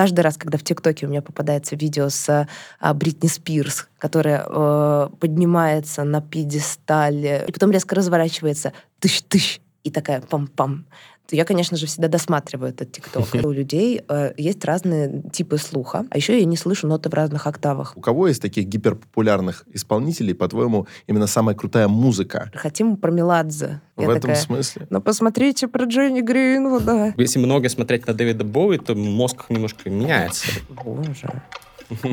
каждый раз, когда в ТикТоке у меня попадается видео с а, Бритни Спирс, которая э, поднимается на пьедестале, и потом резко разворачивается, тыщ-тыщ, и такая пам-пам я, конечно же, всегда досматриваю этот ТикТок. У людей э, есть разные типы слуха, а еще я не слышу ноты в разных октавах. У кого из таких гиперпопулярных исполнителей, по-твоему, именно самая крутая музыка? Хотим про Меладзе. В я этом такая, смысле? Ну, посмотрите про Джонни Гринвуда. Если много смотреть на Дэвида Боуи, то мозг немножко меняется. Боже.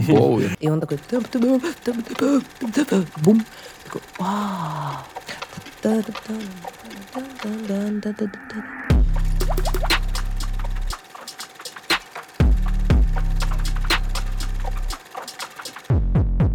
Боуи. И он такой... Бум. Такой...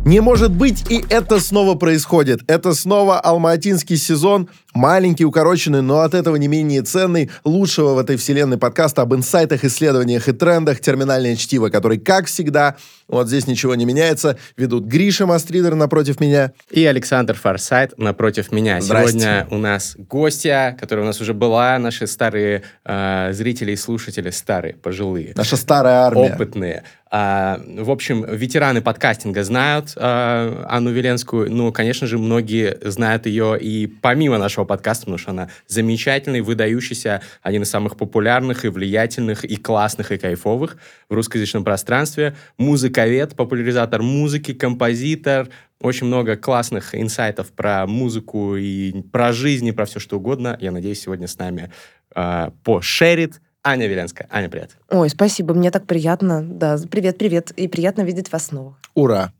Не может быть, и это снова происходит. Это снова алматинский сезон, маленький, укороченный, но от этого не менее ценный, лучшего в этой вселенной подкаста об инсайтах, исследованиях и трендах «Терминальное чтиво», который, как всегда, вот здесь ничего не меняется, ведут Гриша Мастридер напротив меня. И Александр Фарсайт напротив меня. Здрасте. Сегодня у нас гостья, которая у нас уже была, наши старые э, зрители и слушатели, старые, пожилые. Наша старая армия. Опытные. А, в общем, ветераны подкастинга знают а, Анну Веленскую. Ну, конечно же, многие знают ее и помимо нашего подкаста, потому что она замечательный, выдающийся, один из самых популярных и влиятельных, и классных, и кайфовых в русскоязычном пространстве. Музыковед, популяризатор музыки, композитор, очень много классных инсайтов про музыку и про жизнь, и про все что угодно. Я надеюсь, сегодня с нами э, пошерит Аня Веленская. Аня, привет. Ой, спасибо, мне так приятно. Да, привет, привет. И приятно видеть вас снова. Ура.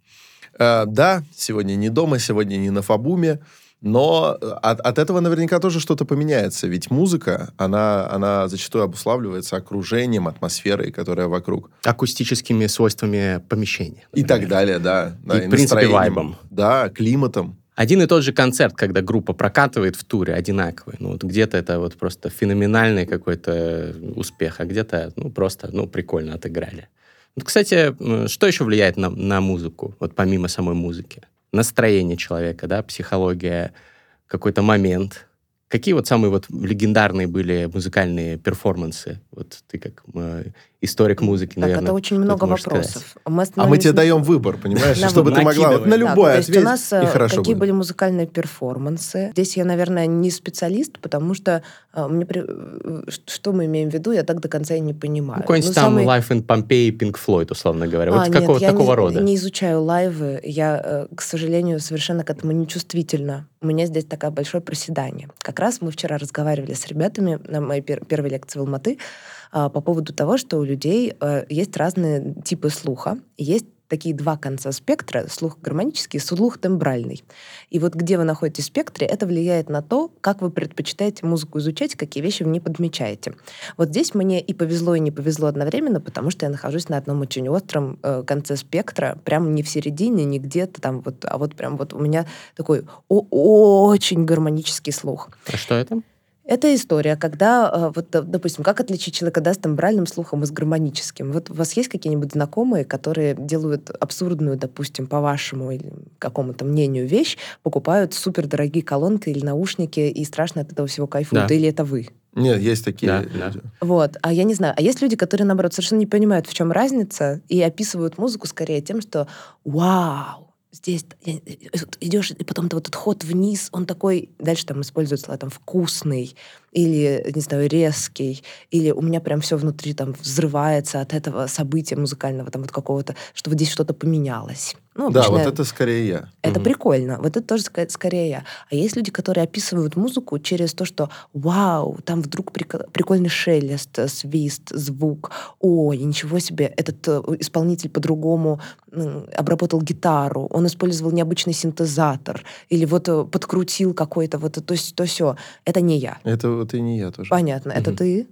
Э, да, сегодня не дома, сегодня не на Фабуме, но от, от этого наверняка тоже что-то поменяется. Ведь музыка, она, она зачастую обуславливается окружением, атмосферой, которая вокруг. Акустическими свойствами помещения. Например. И так далее, да. да и, и в принципе, вайбом. Да, климатом один и тот же концерт, когда группа прокатывает в туре, одинаковый. Ну, вот где-то это вот просто феноменальный какой-то успех, а где-то, ну, просто, ну, прикольно отыграли. Вот, кстати, что еще влияет на, на музыку, вот помимо самой музыки? Настроение человека, да, психология, какой-то момент, Какие вот самые вот легендарные были музыкальные перформансы? Вот ты как э, историк музыки, так, наверное. это очень много вопросов. Мы а мы тебе даем выбор, понимаешь, чтобы ты могла на любой да, ответить, у нас хорошо какие были музыкальные перформансы? Здесь я, наверное, не специалист, потому что а, мне при... что мы имеем в виду, я так до конца и не понимаю. Ну, какой-нибудь там самый... Life in Pompeii, Pink Floyd, условно говоря. А, вот какого, нет, такого я рода. не изучаю лайвы. Я, э, к сожалению, совершенно к этому не чувствительна. У меня здесь такое большое проседание. Как раз мы вчера разговаривали с ребятами на моей пер- первой лекции в Алматы а, по поводу того, что у людей а, есть разные типы слуха. Есть такие два конца спектра, слух гармонический слух тембральный. И вот где вы находитесь в спектре, это влияет на то, как вы предпочитаете музыку изучать, какие вещи в ней подмечаете. Вот здесь мне и повезло, и не повезло одновременно, потому что я нахожусь на одном очень остром э, конце спектра, прям не в середине, не где-то там, вот, а вот прям вот у меня такой очень гармонический слух. А что это? Это история, когда, э, вот, допустим, как отличить человека да, с тембральным слухом и с гармоническим? Вот у вас есть какие-нибудь знакомые, которые делают абсурдную, допустим, по вашему или какому-то мнению вещь, покупают супердорогие колонки или наушники и страшно от этого всего кайфуют? Да. Или это вы? Нет, есть такие да, люди. Да. Вот. А я не знаю. А есть люди, которые, наоборот, совершенно не понимают, в чем разница, и описывают музыку скорее тем, что «Вау! Здесь э, идешь, и потом вот этот ход вниз, он такой, дальше там используют слова там вкусный, или, не знаю, резкий, или у меня прям все внутри там взрывается от этого события музыкального, там вот какого-то, что вот здесь что-то поменялось. Ну, обычно, да, вот это скорее я. Это угу. прикольно. Вот это тоже скорее я. А есть люди, которые описывают музыку через то, что вау, там вдруг прикольный шелест, свист, звук. Ой, ничего себе, этот э, исполнитель по-другому обработал гитару, он использовал необычный синтезатор, или вот э, подкрутил какой-то вот то, то все. Это не я. Это вот и не я тоже. Понятно. Угу. Это ты?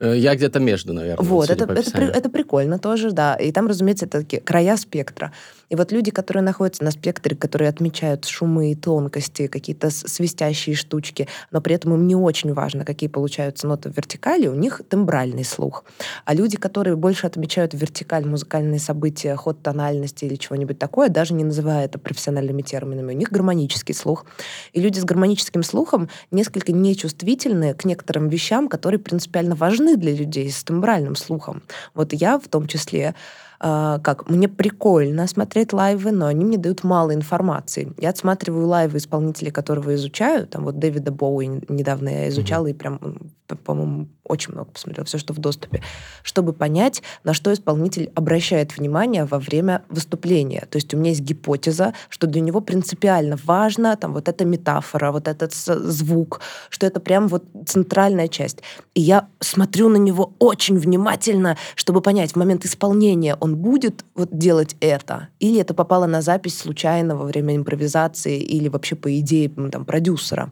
Э, я где-то между, наверное. Вот, это, это, это прикольно тоже, да. И там, разумеется, это такие края спектра. И вот люди, которые находятся на спектре, которые отмечают шумы и тонкости, какие-то свистящие штучки, но при этом им не очень важно, какие получаются ноты в вертикали, у них тембральный слух. А люди, которые больше отмечают вертикаль, музыкальные события, ход тональности или чего-нибудь такое, даже не называя это профессиональными терминами, у них гармонический слух. И люди с гармоническим слухом несколько нечувствительны к некоторым вещам, которые принципиально важны для людей с тембральным слухом. Вот я в том числе а, как мне прикольно смотреть лайвы, но они мне дают мало информации. Я отсматриваю лайвы исполнителей, которого изучаю. Там вот Дэвида Боуи недавно я изучала mm-hmm. и прям, по-моему, очень много посмотрела, все, что в доступе, чтобы понять, на что исполнитель обращает внимание во время выступления. То есть у меня есть гипотеза, что для него принципиально важно там вот эта метафора, вот этот звук, что это прям вот центральная часть. И я смотрю на него очень внимательно, чтобы понять, в момент исполнения он будет вот делать это, или это попало на запись случайно во время импровизации, или вообще по идее там, продюсера.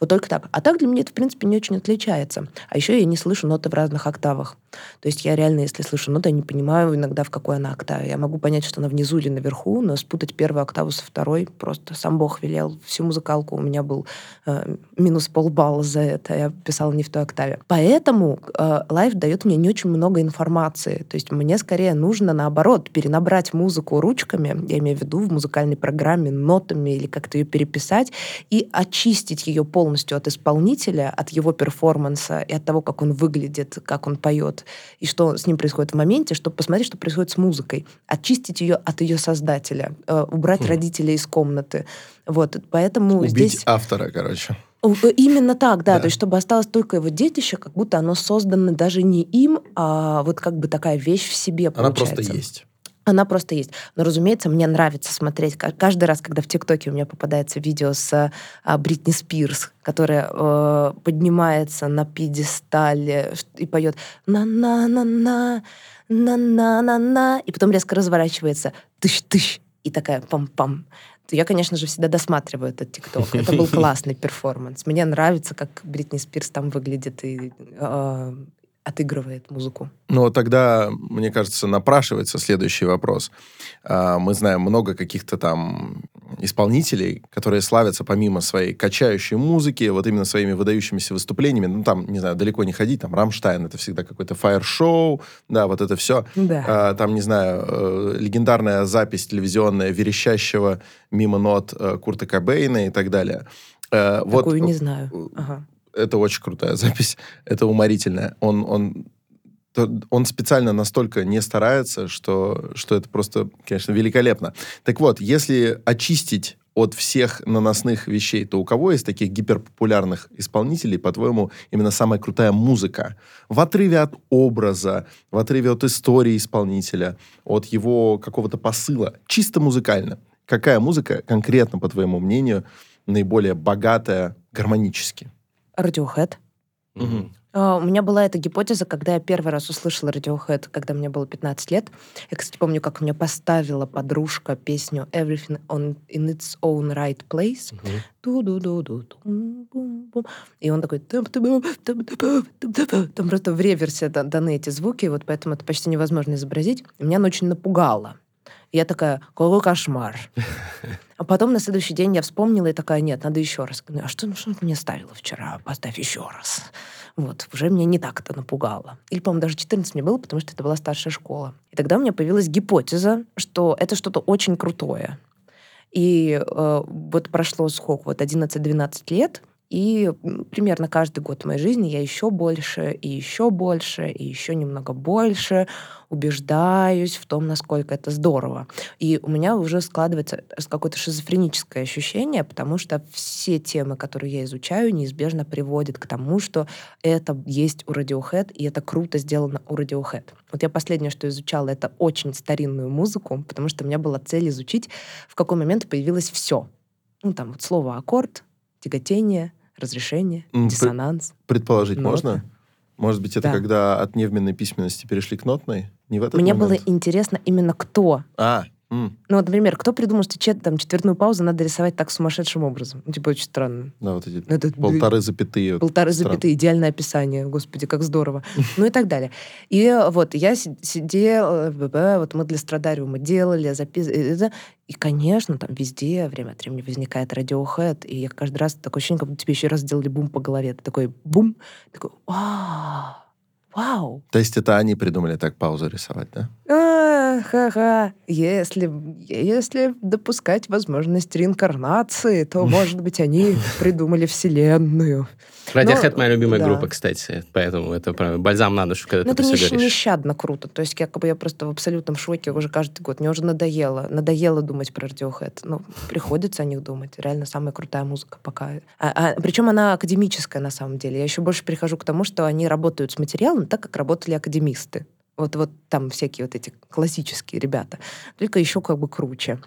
Вот только так. А так для меня это, в принципе, не очень отличается. А еще я не слышу ноты в разных октавах. То есть я реально, если слышу ноты, я не понимаю иногда, в какой она октаве. Я могу понять, что она внизу или наверху, но спутать первую октаву со второй просто сам Бог велел. Всю музыкалку у меня был э, минус полбалла за это. Я писала не в той октаве. Поэтому э, live дает мне не очень много информации. То есть мне скорее нужно, наоборот, перенабрать музыку ручками, я имею в виду в музыкальной программе, нотами или как-то ее переписать, и очистить ее полностью от исполнителя, от его перформанса и от того, как он выглядит, как он поет и что с ним происходит в моменте, чтобы посмотреть, что происходит с музыкой, очистить ее от ее создателя, э, убрать хм. родителей из комнаты. Вот, поэтому Убить здесь... автора, короче. Э, именно так, да, да. То есть, чтобы осталось только его детище, как будто оно создано даже не им, а вот как бы такая вещь в себе получается. Она просто есть. Она просто есть. Но, разумеется, мне нравится смотреть. Каждый раз, когда в ТикТоке у меня попадается видео с а, Бритни Спирс, которая э, поднимается на пьедестале и поет на-на-на-на, на-на-на-на, и потом резко разворачивается тыщ-тыщ, и такая пам-пам то я, конечно же, всегда досматриваю этот TikTok. Это был классный перформанс. Мне нравится, как Бритни Спирс там выглядит и э, отыгрывает музыку. Ну, тогда, мне кажется, напрашивается следующий вопрос. А, мы знаем много каких-то там исполнителей, которые славятся помимо своей качающей музыки, вот именно своими выдающимися выступлениями. Ну, там, не знаю, далеко не ходить, там, Рамштайн, это всегда какой-то фаер-шоу, да, вот это все. Да. А, там, не знаю, э, легендарная запись телевизионная верещащего мимо нот э, Курта Кобейна и так далее. Э, Такую вот, не знаю. Ага это очень крутая запись, это уморительная. Он, он, он специально настолько не старается, что, что это просто, конечно, великолепно. Так вот, если очистить от всех наносных вещей, то у кого из таких гиперпопулярных исполнителей, по-твоему, именно самая крутая музыка? В отрыве от образа, в отрыве от истории исполнителя, от его какого-то посыла, чисто музыкально. Какая музыка конкретно, по твоему мнению, наиболее богатая гармонически? Radiohead. Угу. Uh, у меня была эта гипотеза, когда я первый раз услышала Radiohead, когда мне было 15 лет. Я, кстати, помню, как мне поставила подружка песню Everything on in its own right place. И он такой... Там просто в реверсе даны эти звуки, вот поэтому это почти невозможно изобразить. И меня она очень напугала я такая, какой кошмар. А потом на следующий день я вспомнила и такая, нет, надо еще раз. А что, ну, что ты мне ставила вчера? Поставь еще раз. Вот, уже меня не так это напугало. Или, по-моему, даже 14 мне было, потому что это была старшая школа. И тогда у меня появилась гипотеза, что это что-то очень крутое. И э, вот прошло сколько, вот 11-12 лет, и примерно каждый год моей жизни я еще больше, и еще больше, и еще немного больше убеждаюсь в том, насколько это здорово. И у меня уже складывается какое-то шизофреническое ощущение, потому что все темы, которые я изучаю, неизбежно приводят к тому, что это есть у Radiohead, и это круто сделано у Radiohead. Вот я последнее, что изучала, это очень старинную музыку, потому что у меня была цель изучить, в какой момент появилось все. Ну, там вот слово «аккорд», тяготение, разрешение, диссонанс. Предположить нота. можно? Может быть, это да. когда от невменной письменности перешли к нотной? Не в этот Мне момент? было интересно именно кто. А, Mm. Ну, вот, например, кто придумал, что чет, там, четвертную паузу надо рисовать так сумасшедшим образом? Ну, типа, очень странно. Да, вот эти Это, полторы запятые. Полторы странно. запятые, идеальное описание. Господи, как здорово. Ну и так далее. И вот я сидела, вот мы для Страдариума делали, записывали. И, конечно, там везде время от времени возникает радиохэд, и я каждый раз такое ощущение, как будто тебе еще раз сделали бум по голове. Ты такой бум, такой, вау, вау. То есть это они придумали так паузу рисовать, да? А, Ха-ха-ха. Если, если допускать возможность реинкарнации, то, может быть, они придумали вселенную. Radiohead Но- моя любимая да. группа, кстати, поэтому это прям бальзам на душу, когда Ну, ты это это все говоришь. нещадно круто. То есть, якобы я просто в абсолютном шоке уже каждый год. Мне уже надоело. Надоело думать про Radiohead. Ну, приходится о них думать. Реально самая крутая музыка пока. А, причем она академическая на самом деле. Я еще больше прихожу к тому, что они работают с материалом так, как работали академисты. Вот, вот там всякие вот эти классические ребята. Только еще как бы круче.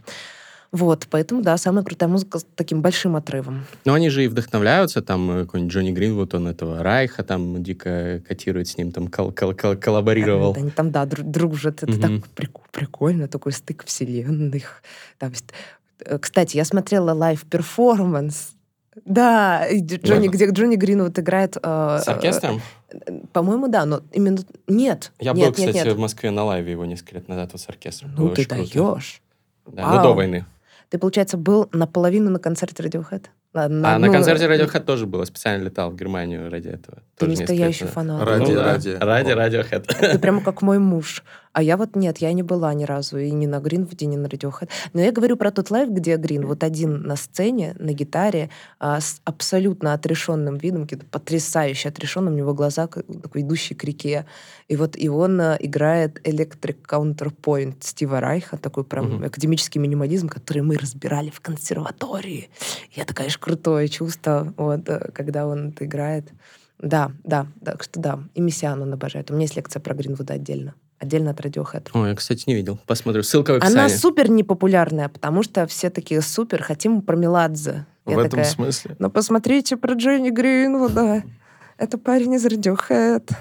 Вот, поэтому, да, самая крутая музыка с таким большим отрывом. Но они же и вдохновляются, там э, какой-нибудь Джонни Гринвуд, он этого Райха там дико котирует с ним, там кол- кол- кол- коллаборировал. Они там, да, дру- дружат. Это Мгм. так прик- прикольно, такой стык вселенных. Там э, Кстати, я смотрела live-перформанс. Да, Джонни, где Джонни Гринвуд играет... э, С оркестром? э, По-моему, да, но именно... Нет, Я нет, был, кстати, нет, нет. в Москве на live 'е его несколько лет назад вот с оркестром. Ну Было ты даешь. Да, Вау. но до войны. Ты, получается, был наполовину на концерте Radiohead? На, А на ну, концерте Radiohead тоже было. Специально летал в Германию ради этого. Ты Тоже настоящий фанат. Ради- Ну ради. Ради Radiohead. Ты прямо как мой муж. А я вот нет, я не была ни разу и ни на Гринвуде, ни на Radiohead. Но я говорю про тот live, где Гринвуд один на сцене, на гитаре, а, с абсолютно отрешенным видом, каким-то потрясающе отрешенным, у него глаза такой идущие к реке. И вот и он а, играет Electric Counterpoint Стива Райха, такой прям Мгм. академический минимализм, который мы разбирали в консерватории. Я такое, конечно, крутое чувство, вот, э, когда он это играет. Да, да, так что да. И Мессиан он обожает. У меня есть лекция про Гринвуда отдельно. Отдельно от Radiohead. Ой, я, кстати, не видел. Посмотрю. Ссылка в Она описании. супер непопулярная, потому что все такие супер, хотим про Меладзе. Я В этом такая, смысле. ну посмотрите про Джонни Гринвуда. Это парень из Radiohead.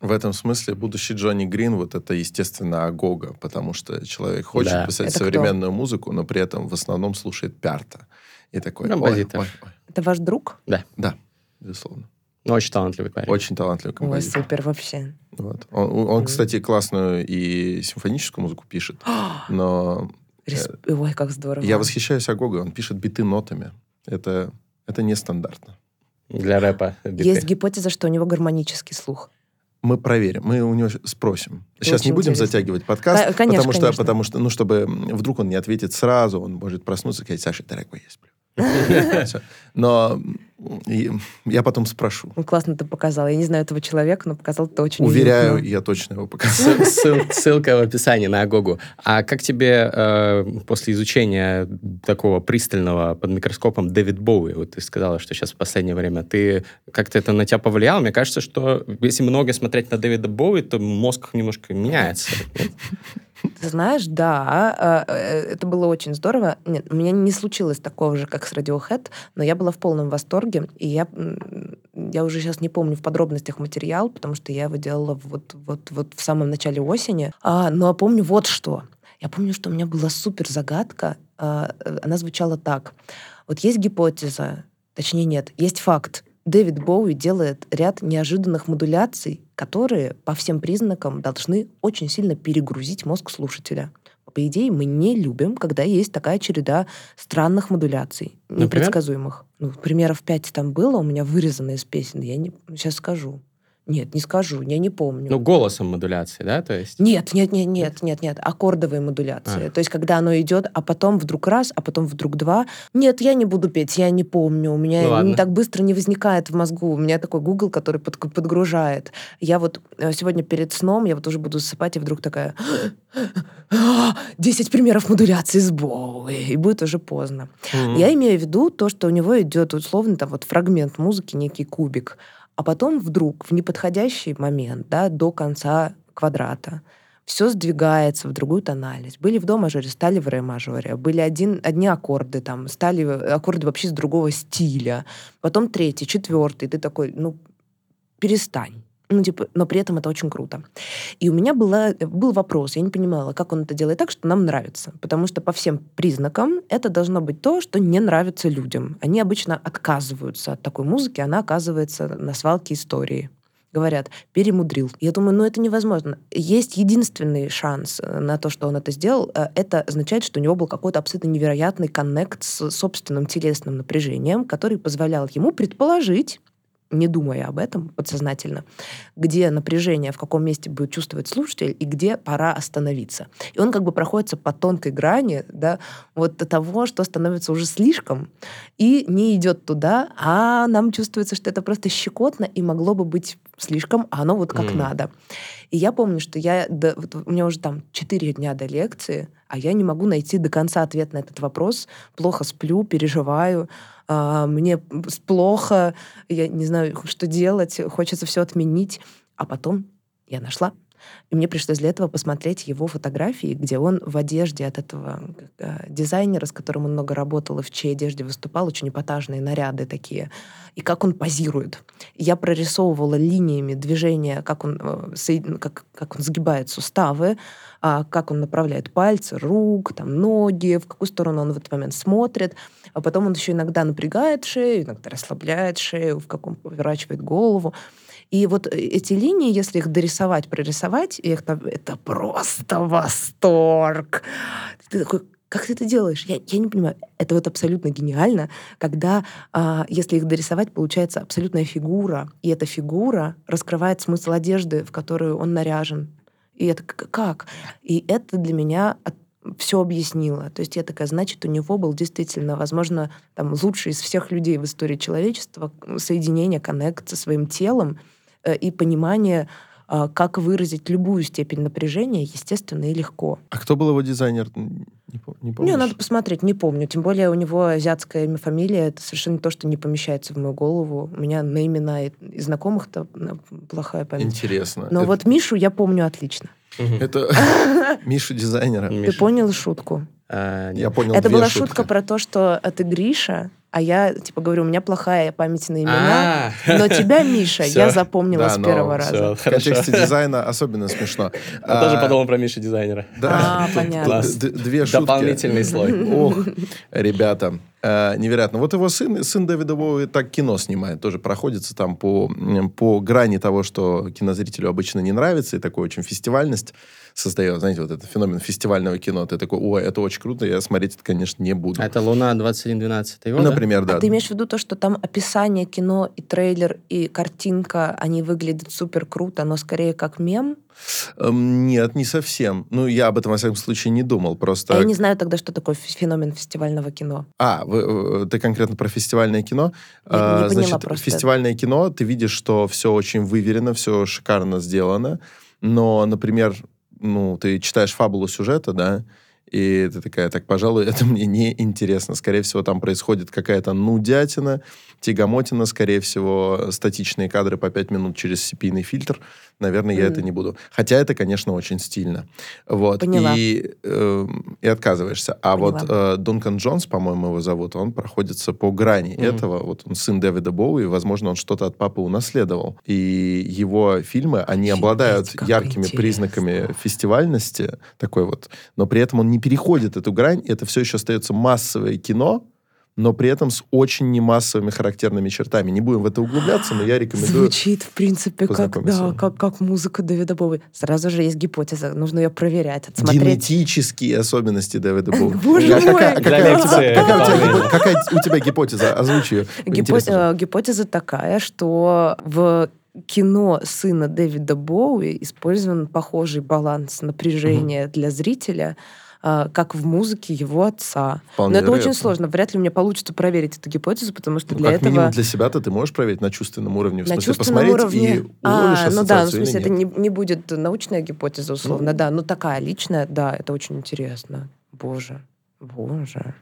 В этом смысле будущий Джонни Грин, вот это, естественно, Агога, потому что человек хочет Да. писать Это кто? современную музыку, но при этом в основном слушает Пярта. И такой, ой, Композитор. ой, ой. Это ваш друг? Да, безусловно. Ну, очень талантливый парень. Очень талантливый Ой, композитор. супер вообще. Вот. Он, он, кстати, классную и симфоническую музыку пишет, но Респ- Ой, как здорово. я восхищаюсь Агогой. Он пишет биты нотами. Это, это нестандартно. Для рэпа. биты. Есть гипотеза, что у него гармонический слух. Мы проверим, мы у него спросим. Сейчас не Очень будем интересно. затягивать подкаст, Да, конечно, потому что, конечно. потому что, ну, чтобы вдруг он не ответит сразу, он может проснуться и сказать, Саша, дорогой, я сплю. Но я потом спрошу. Ну, классно ты показал. Я не знаю этого человека, но показал ты очень Уверяю, уютно. я точно его ссыл- ссылка в описании на Агогу. А как тебе э, после изучения такого пристального под микроскопом Дэвид Боуи, вот ты сказала, что сейчас в последнее время, ты как-то это на тебя повлияло? Мне кажется, что если много смотреть на Дэвида Боуи, то мозг немножко меняется. Знаешь, да, э, э, это было очень здорово. Нет, у меня не случилось такого же, как с Radiohead, но я была в полном восторге, и я, я уже сейчас не помню в подробностях материал, потому что я его делала вот, вот, вот в самом начале осени. А, но помню вот что. Я помню, что у меня была супер загадка. а, э, Она звучала так. Вот есть гипотеза, точнее нет, есть факт. Дэвид Боуи делает ряд неожиданных модуляций, которые по всем признакам должны очень сильно перегрузить мозг слушателя. По идее, мы не любим, когда есть такая череда странных модуляций, Например? непредсказуемых. Ну, примеров пять там было у меня вырезано из песен. Я не... сейчас скажу. Нет, не скажу, я не помню. Ну, голосом модуляции, да, то есть? Нет, нет, нет, нет, нет, нет. Аккордовые модуляции. А. То есть, когда оно идет, а потом вдруг раз, а потом вдруг два. Нет, я не буду петь, я не помню. У меня Ну ладно. так быстро не возникает в мозгу. У меня такой Google, который под- подгружает. Я вот э, сегодня перед сном, я вот уже буду засыпать, и вдруг такая... «А, 10 примеров модуляции с Боуи. И будет уже поздно. Мгм. Я имею в виду то, что у него идет условно там вот фрагмент музыки, некий кубик, а потом вдруг в неподходящий момент, да, до конца квадрата, все сдвигается в другую тональность. Были в до мажоре, стали в ре мажоре. Были один, одни аккорды, там, стали аккорды вообще с другого стиля. Потом третий, четвертый. Ты такой, ну, перестань. Ну, типа, но при этом это очень круто. И у меня была, был вопрос, я не понимала, как он это делает так, что нам нравится. Потому что по всем признакам это должно быть то, что не нравится людям. Они обычно отказываются от такой музыки, она оказывается на свалке истории. Говорят, перемудрил. Я думаю, ну это невозможно. Есть единственный шанс э, на то, что он это сделал. Э, Это означает, что у него был какой-то абсолютно невероятный коннект с собственным телесным напряжением, который позволял ему предположить, не думая об этом подсознательно, где напряжение, в каком месте будет чувствовать слушатель и где пора остановиться. И он как бы проходится по тонкой грани да, вот до того, что становится уже слишком и не идет туда, а нам чувствуется, что это просто щекотно и могло бы быть слишком, а оно вот как mm. надо. И я помню, что я, до, вот у меня уже там 4 дня до лекции, а я не могу найти до конца ответ на этот вопрос. Плохо сплю, переживаю, а, мне плохо, я не знаю, что делать, хочется все отменить. А потом я нашла. И мне пришлось для этого посмотреть его фотографии, где он в одежде от этого э, дизайнера, с которым он много работал и в чьей одежде выступал, очень эпатажные наряды такие, и как он позирует. я прорисовывала линиями движения, как он, э, как, как он сгибает суставы, а как он направляет пальцы, рук, там, ноги, в какую сторону он в этот момент смотрит. А потом он еще иногда напрягает шею, иногда расслабляет шею, в каком поворачивает голову. И вот э, эти линии, если их дорисовать, прорисовать, их, это просто восторг. Ты такой, как ты это делаешь? Я, я не понимаю. Это вот абсолютно гениально, когда, а, если их дорисовать, получается абсолютная фигура, и эта фигура раскрывает смысл одежды, в которую он наряжен. И это как? И это для меня все объяснило. То есть я такая, значит, у него был действительно, возможно, там, лучший из всех людей в истории человечества соединение, коннект со своим телом э, и понимание, э, как выразить любую степень напряжения, естественно, и легко. А кто был его дизайнер? Не, не помню. Не, надо посмотреть, не помню. Тем более у него азиатская имя, фамилия. Это совершенно то, что не помещается в мою голову. У меня на имена и, и знакомых-то плохая память. Интересно. Но это... вот Мишу я помню отлично. Это Мишу дизайнера. Ты понял шутку? А, я понял Это была шутка про то, что ты Гриша, а я, типа, говорю, у меня плохая память на имена, а. но тебя, Миша, я запомнила с первого раза. В контексте дизайна особенно смешно. Я тоже подумал про Мишу дизайнера. Да, а, понятно. Две шутки. Дополнительный слой. Ох, ребята, э, невероятно. Вот его сын, сын Дэвида Боуи так кино снимает, тоже проходится там по, по грани того, что кинозрителю обычно не нравится, и такой очень фестивальность создает, знаете, вот этот феномен фестивального кино. Ты такой, ой, это очень круто, я смотреть это, конечно, не буду. Это «Луна 2112» его, Например, да? А ты имеешь в виду то, что там описание кино и трейлер, и картинка, они выглядят супер круто, но скорее как мем? Эм, нет, не совсем. Ну, я об этом, во всяком случае, не думал. Просто... А я не знаю тогда, что такое феномен фестивального кино. А, вы, ты конкретно про фестивальное кино? Я не поняла Значит, просто. фестивальное кино, ты видишь, что все очень выверено, все шикарно сделано. Но, например, ну, ты читаешь фабулу сюжета, да, и ты такая, так, пожалуй, это мне не интересно. Скорее всего, там происходит какая-то нудятина, тягомотина, скорее всего, статичные кадры по 5 минут через cp фильтр. Наверное, я mm. это не буду. Хотя это, конечно, очень стильно. Вот. Поняла. И, э, и отказываешься. А Поняла. вот э, Дункан Джонс, по-моему, его зовут, он проходится по грани mm. этого. Вот он сын Дэвида Боуи, возможно, он что-то от папы унаследовал. И его фильмы, они Офигеть, обладают яркими интересно. признаками фестивальности, такой вот, но при этом он не переходит эту грань, это все еще остается массовое кино, но при этом с очень немассовыми характерными чертами. Не будем в это углубляться, но я рекомендую Звучит, в принципе, как, да, как, как музыка Дэвида Боуи. Сразу же есть гипотеза, нужно ее проверять, отсмотреть. Генетические особенности Дэвида Боуи. Боже мой! Какая у тебя гипотеза? Озвучи ее. Гипотеза такая, что в кино сына Дэвида Боуи использован похожий баланс напряжения для зрителя, а, как в музыке его отца. Вполне Но это вероятно. очень сложно. Вряд ли у меня получится проверить эту гипотезу, потому что ну, для как этого... минимум для себя-то ты можешь проверить на чувственном уровне. В на смысле, чувственном посмотреть уровне. и а, ну да, ну, в смысле, это не, не будет научная гипотеза, условно, ну, да. Но такая личная, да, это очень интересно. Боже, боже.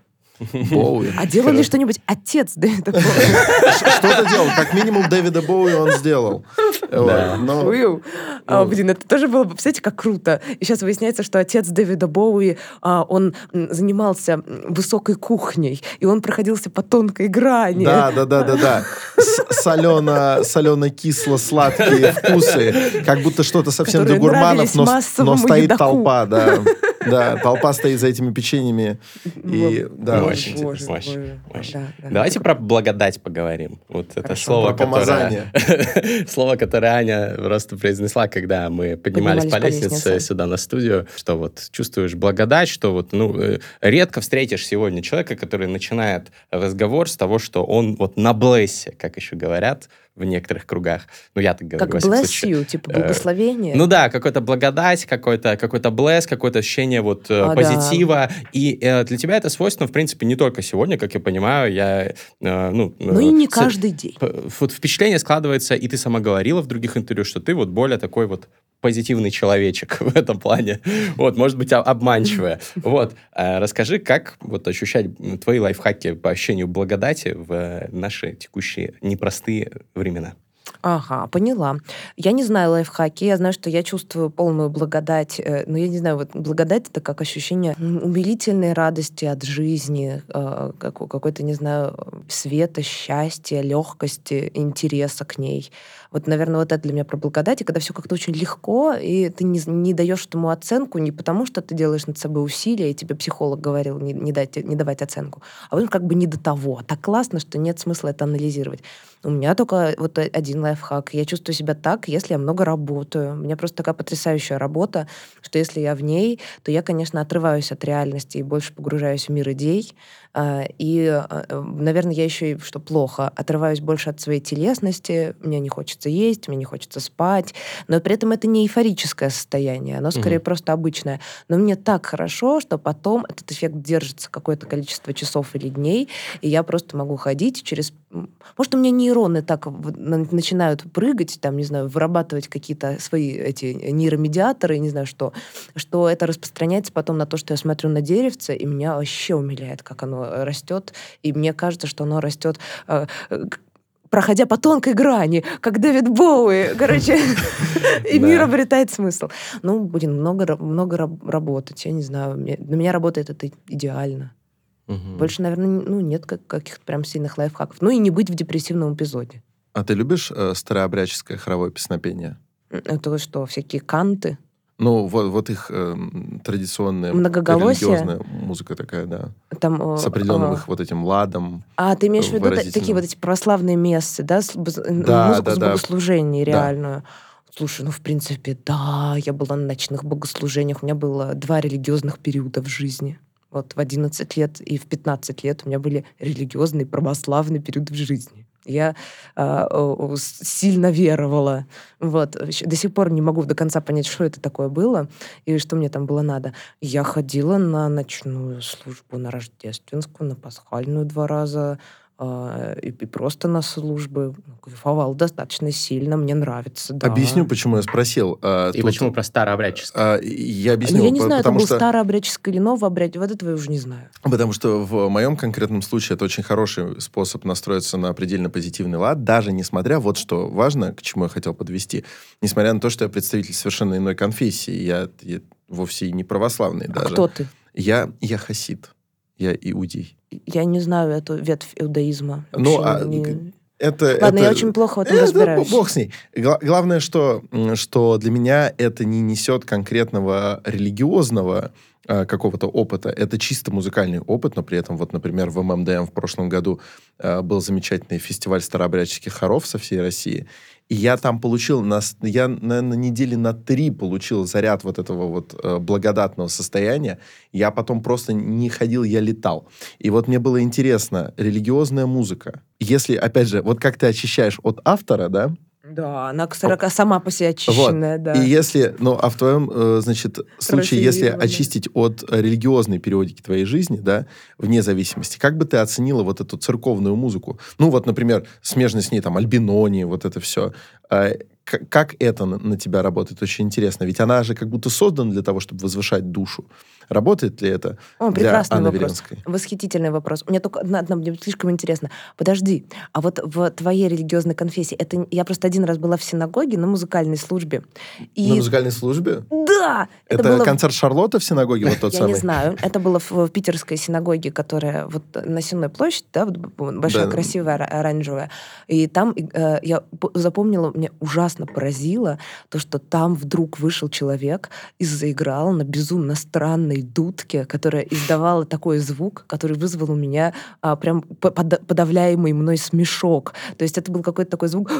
Боуи. А делал ли что-нибудь отец Дэвида Боуи? Что-то делал. Как минимум Дэвида Боуи он сделал. А, блин, это тоже было бы, представляете, как круто. И сейчас выясняется, что отец Дэвида Боуи, а, он занимался высокой кухней, и он проходился по тонкой грани. Да, да, да, да, да. Солено, солено-кисло-сладкие вкусы. Как будто что-то совсем для гурманов, но стоит толпа, да. Да, толпа стоит за этими печеньями. И, да, очень интересно. Давайте про благодать поговорим. Вот это слово, которое... слово, которое Аня просто произнесла, когда мы поднимались, по, лестнице, сюда на студию, что вот чувствуешь благодать, что вот, ну, э, редко встретишь сегодня человека, который начинает разговор с того, что он вот на блессе, как еще говорят, в некоторых кругах. Ну, я так говорю. Как bless you, типа Э, благословение. Ну да, какой-то благодать, какой-то какой блесс, какое-то ощущение вот э, А, да. позитива. И э, для тебя это свойственно, в принципе, не только сегодня, как я понимаю, я, э, ну... Ну и э, не с- каждый день. Вот впечатление складывается, и ты сама говорила в других интервью, что ты вот более такой вот позитивный человечек в этом плане. Вот, может быть, а- обманчивая. Вот, э, расскажи, как вот ощущать твои лайфхаки по ощущению благодати в э, наши текущие непростые времена? Ага, поняла. Я не знаю лайфхаки, я знаю, что я чувствую полную благодать, э, но я не знаю, вот благодать это как ощущение умилительной радости от жизни, э, как- какой-то, не знаю, света, счастья, легкости, интереса к ней. Вот, наверное, вот это для меня про благодать, и когда все как-то очень легко, и ты не, не даешь этому оценку не потому, что ты делаешь над собой усилия, и тебе психолог говорил не, не, дать, не давать оценку, а вот как бы не до того. Так классно, что нет смысла это анализировать. У меня только вот один лайфхак. Я чувствую себя так, если я много работаю. У меня просто такая потрясающая работа, что если я в ней, то я, конечно, отрываюсь от реальности и больше погружаюсь в мир идей. А, И, а, наверное, я еще и, что плохо, отрываюсь больше от своей телесности. Мне не хочется есть, мне не хочется спать. Но при этом это не эйфорическое состояние, оно скорее Мгм. просто обычное. Но мне так хорошо, что потом этот эффект держится какое-то количество часов или дней, и я просто могу ходить через... Может, у меня нейроны так начинают прыгать, там, не знаю, вырабатывать какие-то свои эти нейромедиаторы, не знаю что, что это распространяется потом на то, что я смотрю на деревце, и меня вообще умиляет, как оно растет, и мне кажется, что оно растет э, проходя по тонкой грани, как Дэвид Боуи. Короче, и мир обретает смысл. Ну, блин, много, много раб- работать, я не знаю. Для меня работает это идеально. Мгм. Больше, наверное, ну, нет как- каких-то прям сильных лайфхаков. Ну и не быть в депрессивном эпизоде. А ты любишь э, старообрядческое хоровое песнопение? Это что, всякие канты? Ну, вот, вот их эм, традиционная Многоголосие? религиозная музыка такая, да. Там, э, С определенным а, их вот этим ладом. А, ты имеешь в виду та- такие вот эти православные мессы, да? с Да, музыку да, с да. богослужений Да. реальную. Слушай, ну, в принципе, да, я была на ночных богослужениях. У меня было два религиозных периода в жизни. Вот в 11 лет и в 15 лет у меня были религиозные православные периоды в жизни. Я с- сильно веровала. Вот. До сих пор не могу до конца понять, что это такое было и что мне там было надо. Я ходила на ночную службу, на рождественскую, на пасхальную два раза, и, и просто на службы. Ну, Кайфовала достаточно сильно, мне нравится, да. Объясню, почему я спросил. А, И тут, почему про старообрядчество? а, я объясню. Ну, я не знаю, это потому был что... старообрядческий или новообрядческий, вот этого я уже не знаю. Потому что в моем конкретном случае это очень хороший способ настроиться на предельно позитивный лад, даже несмотря, вот что важно, к чему я хотел подвести, несмотря на то, что я представитель совершенно иной конфессии, я, я вовсе и не православный А даже. кто ты? Я, я хасид, я иудей. Я не знаю эту ветвь иудаизма. Ну, а не- Это, Ладно, это- я очень плохо в этом Э, да, разбираюсь. бог с ней. Гла- главное, что, что для меня это не несет конкретного религиозного э, какого-то опыта. Это чисто музыкальный опыт, но при этом, вот, например, в ММДМ в прошлом году э, был замечательный фестиваль старообрядческих хоров со всей России. И я там получил, на, я, наверное, недели на три получил заряд вот этого вот э, благодатного состояния. Я потом просто не ходил, я летал. И вот мне было интересно, религиозная музыка, если, опять же, вот как ты очищаешь от автора, да, Да, она 40 сама по себе очищенная, да. и если, ну, а в твоем, э, значит, случае, если очистить от религиозной периодики твоей жизни, да, вне зависимости, как бы ты оценила вот эту церковную музыку? Ну, вот, например, смежно с ней, там, Альбинони, вот это все. как это на тебя работает? Очень интересно. Ведь она же как будто создана для того, чтобы возвышать душу. Работает ли это О, для прекрасный Анны вопрос. Веленской? Восхитительный вопрос. Меня только одна, одна мне слишком интересно. Подожди, а вот в твоей религиозной конфессии, это я просто один раз была в синагоге на музыкальной службе. И На музыкальной службе? да, Это, было в- концерт Шарлотта в синагоге, вот тот Я самый? не знаю. Это было в, в питерской синагоге, которая вот на Сенной площади, да, вот большая, Да. красивая, ора- оранжевая. И там э, я запомнила, мне ужасно ужасно поразило, то, что там вдруг вышел человек и заиграл на безумно странной дудке, которая издавала такой звук, который вызвал у меня а, прям подавляемый мной смешок. То есть это был какой-то такой звук.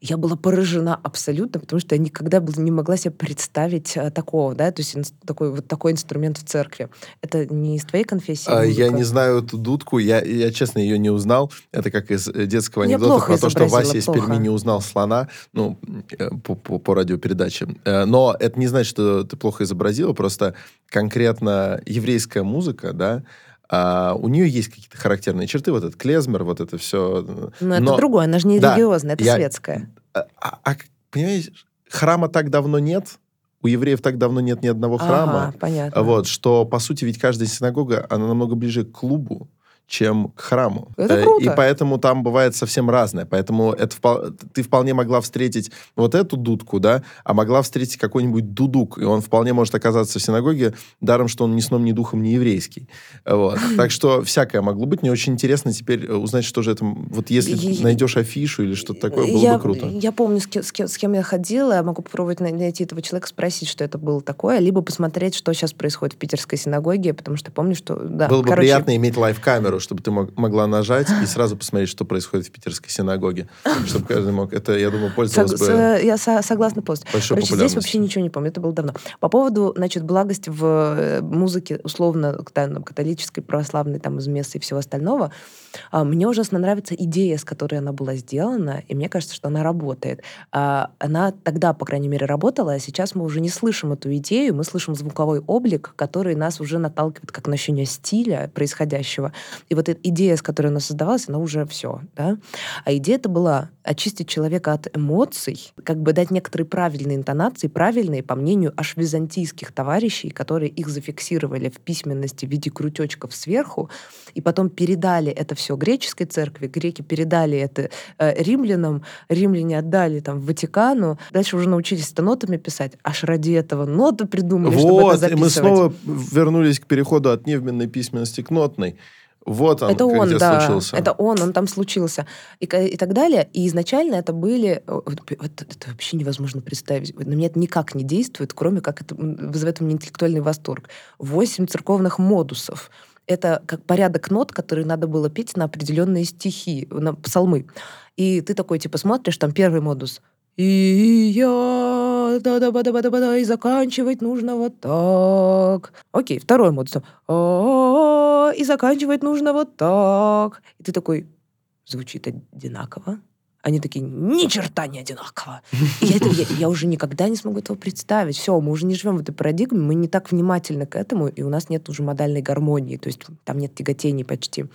Я была поражена абсолютно, потому что я никогда не могла себе представить а, такого, да, то есть такой вот такой инструмент в церкви. Это не из твоей конфессии? А, я не знаю эту дудку, я, я честно ее не узнал. Это как из э, детского анекдота про то, что Вася из Перми не узнал слона, ну, э, по, по, по радиопередаче. Э, но это не значит, что ты плохо изобразила, просто конкретно еврейская музыка, да, а у нее есть какие-то характерные черты, вот этот клезмер, вот это все. Но, Но это другое, она же не да, религиозная, это я, светская. А, а, а, понимаешь, храма так давно нет, у евреев так давно нет ни одного храма. Ага, понятно. Вот, что, по сути, ведь каждая синагога, она намного ближе к клубу, чем к храму. Это э, круто. И поэтому там бывает совсем разное. Поэтому это ты вполне могла встретить вот эту дудку, да, а могла встретить какой-нибудь дудук, и он вполне может оказаться в синагоге, даром, что он ни сном, ни духом не еврейский. Вот. Так что всякое могло быть. Мне очень интересно теперь э, узнать, что же это... Вот если найдешь афишу или что-то такое, было я, бы круто. Я помню, с кем, с, кем, с кем я ходила. Я могу попробовать найти этого человека, спросить, что это было такое, либо посмотреть, что сейчас происходит в питерской синагоге, потому что помню, что... Да, было бы приятно иметь лайв-камеру, чтобы ты мог, могла нажать и сразу посмотреть, что происходит в питерской синагоге. Чтобы каждый мог... Это, я думаю, пользовалось Сог, бы... Я со согласна полностью. Большой Короче, здесь вообще ничего не помню, это было давно. По поводу, значит, благости в э, музыке, условно, католической, православной, там, из места и всего остального, а, мне ужасно нравится идея, с которой она была сделана, и мне кажется, что она работает. А, она тогда, по крайней мере, работала, а сейчас мы уже не слышим эту идею, мы слышим звуковой облик, который нас уже наталкивает как на ощущение стиля происходящего. И вот эта идея, с которой она создавалась, она уже все. Да? А идея это была очистить человека от эмоций, как бы дать некоторые правильные интонации, правильные, по мнению аж византийских товарищей, которые их зафиксировали в письменности в виде крутечков сверху, и потом передали это все греческой церкви, греки передали это э, римлянам, римляне отдали там Ватикану, дальше уже научились это нотами писать, аж ради этого ноты придумали, вот, чтобы это записывать. и мы снова вернулись к переходу от невменной письменности к нотной. Вот он, это он, да, случился. Это он, он там случился. И, и так далее. И изначально это были... Это, это вообще невозможно представить. На меня это никак не действует, кроме как это вызывает у меня интеллектуальный восторг. Восемь церковных модусов это как порядок нот, которые надо было петь на определенные стихи, на псалмы. И ты такой, типа, смотришь, там первый модус. И я, да да да да да да и заканчивать нужно вот так. Окей, второй модус. И заканчивать нужно вот так. И ты такой, звучит одинаково. Они такие, ни черта не одинаково. И я, это, я, я уже никогда не смогу этого представить. Все, мы уже не живем в этой парадигме, мы не так внимательны к этому, и у нас нет уже модальной гармонии, то есть там нет тяготений почти.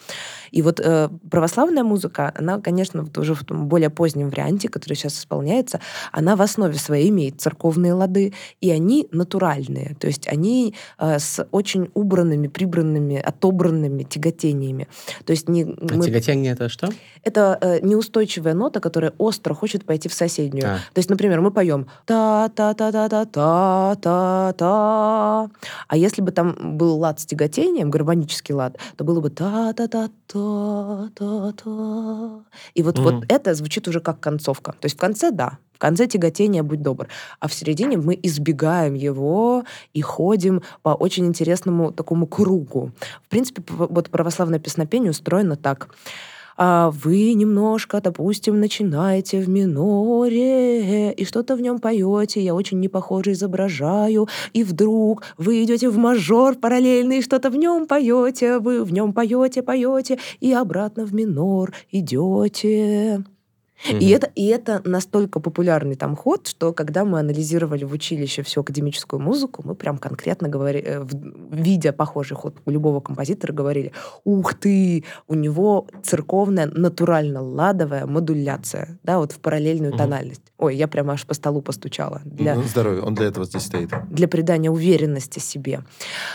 И вот э, православная музыка, она, конечно, вот уже в том более позднем варианте, который сейчас исполняется, она в основе своей имеет церковные лады, и они натуральные, то есть они э, с очень убранными, прибранными, отобранными тяготениями. То есть не... А мы... тяготение это что? Это э, неустойчивая нота, нота, которая остро хочет пойти в соседнюю. А. То есть, например, мы поем та-та-та-та-та-та-та. А если бы там был лад с тяготением, гармонический лад, то было бы та-та-та-та-та-та. И вот, вот это звучит уже как концовка. То есть в конце, да, в конце тяготения будь добр. А в середине мы избегаем его и ходим по очень интересному такому кругу. В принципе, вот православное песнопение устроено так а вы немножко, допустим, начинаете в миноре и что-то в нем поете, я очень непохоже изображаю, и вдруг вы идете в мажор параллельный, что-то в нем поете, вы в нем поете, поете, и обратно в минор идете. Mm-hmm. И, это, и это настолько популярный там ход, что когда мы анализировали в училище всю академическую музыку, мы прям конкретно говорили, э, видя похожий ход у любого композитора, говорили, ух ты, у него церковная натурально-ладовая модуляция, да, вот в параллельную mm-hmm. тональность. Ой, я прямо аж по столу постучала. Для, ну, здоровья, он для этого здесь стоит. Для придания уверенности себе.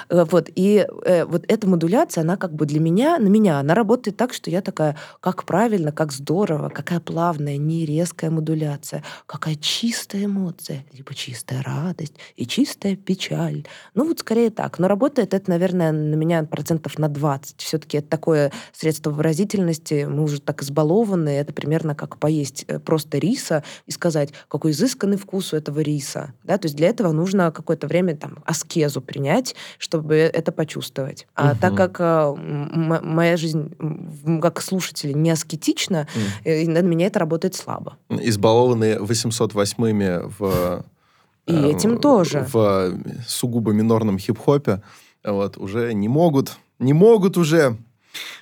Э, вот, и э, вот эта модуляция, она как бы для меня, на меня, она работает так, что я такая, как правильно, как здорово, какая плавность, плавная, не резкая модуляция. Какая чистая эмоция, либо чистая радость и чистая печаль. Ну вот скорее так. Но работает это, наверное, на меня процентов на 20. Все-таки это такое средство выразительности. Мы уже так избалованы. Это примерно как поесть э, просто риса и сказать, какой изысканный вкус у этого риса. Да? То есть для этого нужно какое-то время там аскезу принять, чтобы это почувствовать. А угу. так как э, моя жизнь как слушателя не аскетична, угу. на меня это работает слабо. Избалованные 808-ми в... И э, этим тоже. В сугубо минорном хип-хопе вот, уже не могут, не могут уже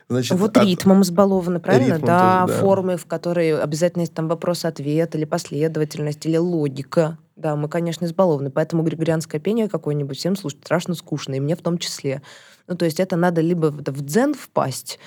Значит, вот от... ритмом избалованы, правильно? Ритмом да, тоже, да, формы, в которой обязательно есть там вопрос-ответ, или последовательность, или логика. Да, мы, конечно, избалованы. Поэтому григорианское пение какое-нибудь всем слушать страшно скучно, и мне в том числе. Ну, то есть это надо либо в дзен впасть,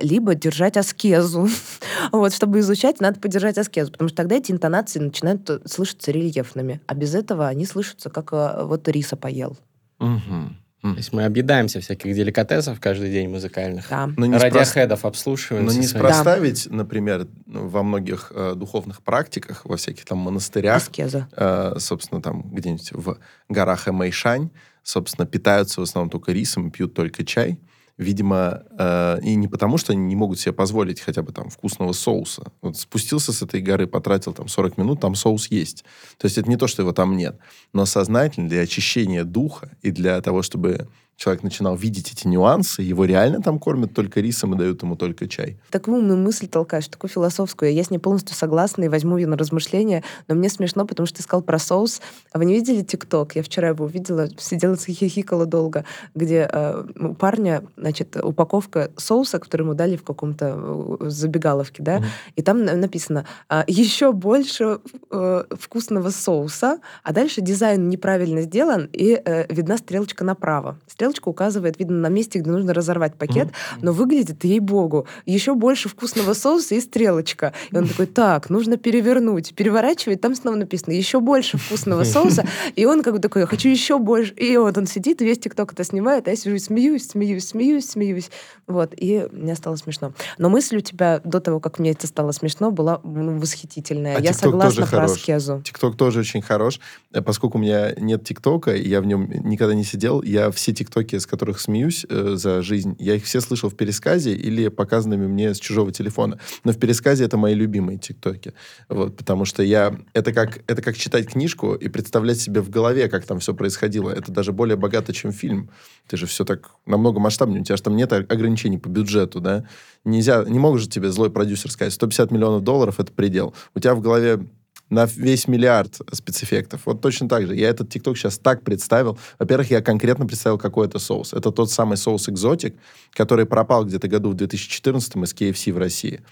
либо держать аскезу. вот, чтобы изучать, надо подержать аскезу, потому что тогда эти интонации начинают слышаться рельефными, а без этого они слышатся, как а, вот риса поел. Угу. То есть мы объедаемся всяких деликатесов каждый день музыкальных. Да. Но не Радиохедов спрос... обслуживаем. Но неспроста да. ведь, например, во многих э, духовных практиках, во всяких там монастырях, Аскеза. Э, собственно, там где-нибудь в горах Эмэйшань, собственно, питаются в основном только рисом и пьют только чай видимо, э, и не потому, что они не могут себе позволить хотя бы там вкусного соуса. Вот спустился с этой горы, потратил там 40 минут, там соус есть. То есть это не то, что его там нет. Но сознательно для очищения духа и для того, чтобы человек начинал видеть эти нюансы, его реально там кормят только рисом и дают ему только чай. Такую умную мысль толкаешь, такую философскую. Я с ней полностью согласна и возьму ее на размышления, но мне смешно, потому что ты сказал про соус. А вы не видели ТикТок? Я вчера его увидела, сидела хихикала долго, где э, у парня, значит, упаковка соуса, который ему дали в каком-то э, забегаловке, да, mm-hmm. и там написано э, еще больше э, вкусного соуса, а дальше дизайн неправильно сделан, и э, видна стрелочка направо. Стрелочка стрелочка указывает, видно, на месте, где нужно разорвать пакет, mm-hmm. но выглядит, ей-богу, еще больше вкусного соуса и стрелочка. И он такой, так, нужно перевернуть. Переворачивает, там снова написано, еще больше вкусного соуса. И он как бы такой, хочу еще больше. И вот он сидит, весь ТикТок это снимает, а я сижу и смеюсь, смеюсь, смеюсь, смеюсь. Вот, и мне стало смешно. Но мысль у тебя до того, как мне это стало смешно, была ну, восхитительная. А я согласна про хорош. аскезу. ТикТок тоже очень хорош. Э, поскольку у меня нет ТикТока, и я в нем никогда не сидел, я все ТикТоки тиктоки, с которых смеюсь э, за жизнь, я их все слышал в пересказе или показанными мне с чужого телефона. Но в пересказе это мои любимые тиктоки. Вот, потому что я... Это как, это как читать книжку и представлять себе в голове, как там все происходило. Это даже более богато, чем фильм. Ты же все так намного масштабнее. У тебя же там нет ограничений по бюджету, да? Нельзя, не же тебе злой продюсер сказать, 150 миллионов долларов — это предел. У тебя в голове на весь миллиард спецэффектов. Вот точно так же. Я этот ТикТок сейчас так представил. Во-первых, я конкретно представил, какой это соус. Это тот самый соус экзотик, который пропал где-то году в 2014 из KFC в России.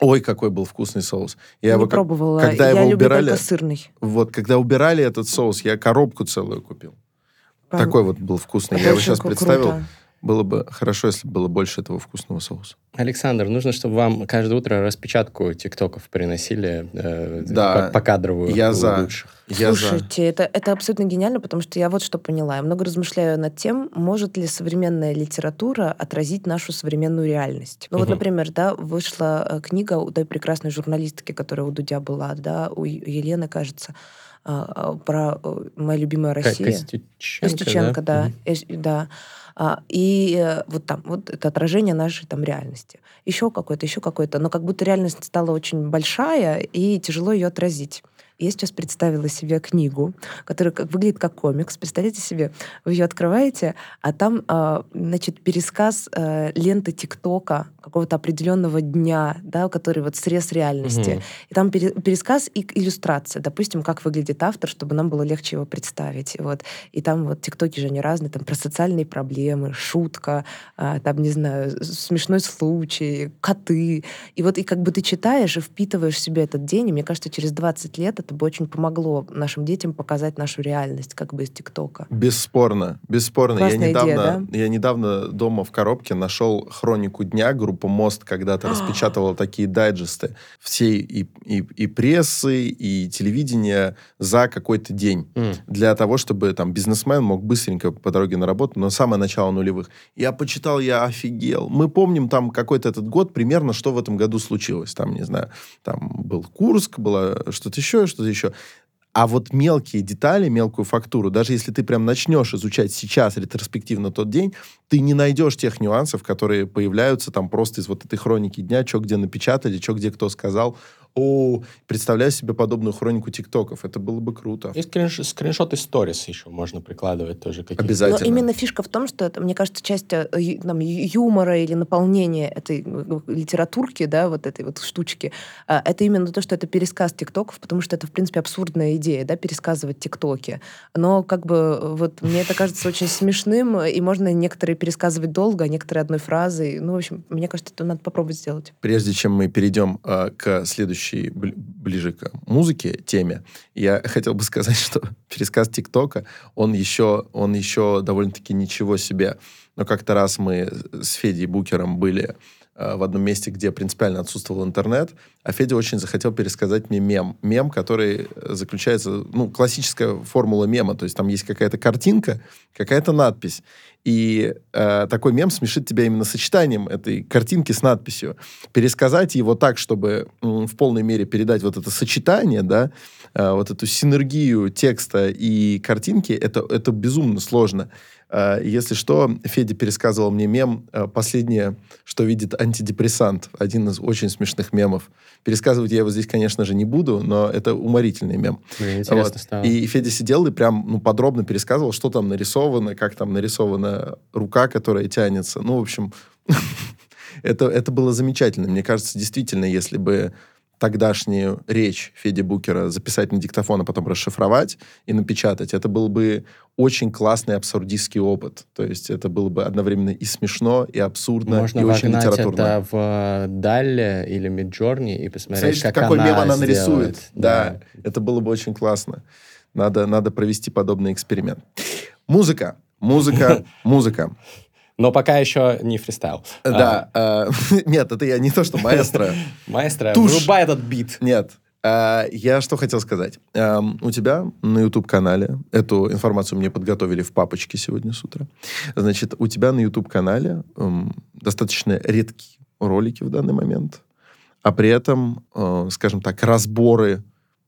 Ой, какой был вкусный соус. Я не его, пробовала. Когда я его люблю убирали, только сырный. Вот, когда убирали этот соус, я коробку целую купил. Пам... Такой вот был вкусный. Это я его сейчас представил. Круто. Было бы хорошо, если было больше этого вкусного соуса. Александр, нужно, чтобы вам каждое утро распечатку тиктоков приносили э, да, по, кадровую. Я за. Лучших. Я Слушайте, за. Это, это абсолютно гениально, потому что я вот что поняла. Я много размышляю над тем, может ли современная литература отразить нашу современную реальность. Ну угу. вот, например, да, вышла э, книга у той прекрасной журналистки, которая у Дудя была, да, у Елены, кажется, а, а, про э, «Моя любимая Россия». Костюченко, Костюченко да? Да. Угу. да. А, и э, вот там, вот это отражение нашей там реальности. Еще какое-то, еще какое-то. Но как будто реальность стала очень большая, и тяжело ее отразить. Я сейчас представила себе книгу, которая как, выглядит как комикс. Представляете себе, вы ее открываете, а там, э, значит, пересказ э, ленты ТикТока какого-то определенного дня, да, который вот срез реальности. Угу. И там пере, пересказ и иллюстрация. Допустим, как выглядит автор, чтобы нам было легче его представить. Вот. И там вот ТикТоки же они разные, там про социальные проблемы, шутка, э, там, не знаю, смешной случай, коты. И вот и как бы ты читаешь и впитываешь в себя этот день, и мне кажется, через 20 лет это бы очень помогло нашим детям показать нашу реальность как бы из ТикТока. Бесспорно, бесспорно. Классная я недавно, идея, я недавно дома в коробке нашел хронику дня. Группа Мост когда-то распечатывала такие дайджесты всей и, и, и прессы, и телевидения за какой-то день. М. Для того, чтобы там бизнесмен мог быстренько по дороге на работу, но самое начало нулевых. Я почитал, я офигел. Мы помним там какой-то этот год, примерно, что в этом году случилось. Там, не знаю, там был Курск, было что-то еще, что-то еще. А вот мелкие детали, мелкую фактуру, даже если ты прям начнешь изучать сейчас ретроспективно тот день, ты не найдешь тех нюансов, которые появляются там просто из вот этой хроники дня, что где напечатали, что где кто сказал. О, представляю себе подобную хронику тиктоков. Это было бы круто. И скринш- скриншоты сторис еще можно прикладывать тоже какие-то. Обязательно. Но именно фишка в том, что это, мне кажется, часть э, там, юмора или наполнения этой э, литературки, да, вот этой вот штучки, а, это именно то, что это пересказ тиктоков, потому что это, в принципе, абсурдная идея, да, пересказывать тиктоки. Но как бы э, вот мне это кажется очень смешным, и можно некоторые пересказывать долго, а некоторые одной фразой. Ну, в общем, мне кажется, это надо попробовать сделать. Прежде чем мы перейдем э, к следующей, бли- ближе к музыке, теме, я хотел бы сказать, что пересказ ТикТока, он еще, он еще довольно-таки ничего себе. Но как-то раз мы с Федей Букером были э, в одном месте, где принципиально отсутствовал интернет, а Федя очень захотел пересказать мне мем. Мем, который заключается, ну, классическая формула мема, то есть там есть какая-то картинка, какая-то надпись. И э, такой мем смешит тебя именно сочетанием этой картинки с надписью. Пересказать его так, чтобы м, в полной мере передать вот это сочетание, да, э, вот эту синергию текста и картинки, это, это безумно сложно. Э, если что, Федя пересказывал мне мем э, последнее, что видит антидепрессант. Один из очень смешных мемов. Пересказывать я его здесь, конечно же, не буду, но это уморительный мем. Блин, интересно Вот. стало. И Федя сидел и прям ну, подробно пересказывал, что там нарисовано, как там нарисована рука, которая тянется. Ну, в общем, это, это было замечательно. Мне кажется, действительно, если бы тогдашнюю речь Феди Букера записать на диктофон, а потом расшифровать и напечатать, это был бы очень классный абсурдистский опыт. То есть это было бы одновременно и смешно, и абсурдно, Можно и очень литературно. это в Далле или Миджорни и посмотреть, как какой она мем она сделает. нарисует. Да, это было бы очень классно. Надо, надо провести подобный эксперимент. Музыка. Музыка. Музыка. Но пока еще не фристайл. Да. э, Нет, это я не то, что маэстро. Маэстро, Тушь. врубай этот бит. Нет. А, Я что хотел сказать. Эм, У тебя на YouTube-канале, эту информацию мне подготовили в папочке сегодня с утра, значит, у тебя на YouTube-канале эм, достаточно редкие ролики в данный момент, а при этом, э, скажем так, разборы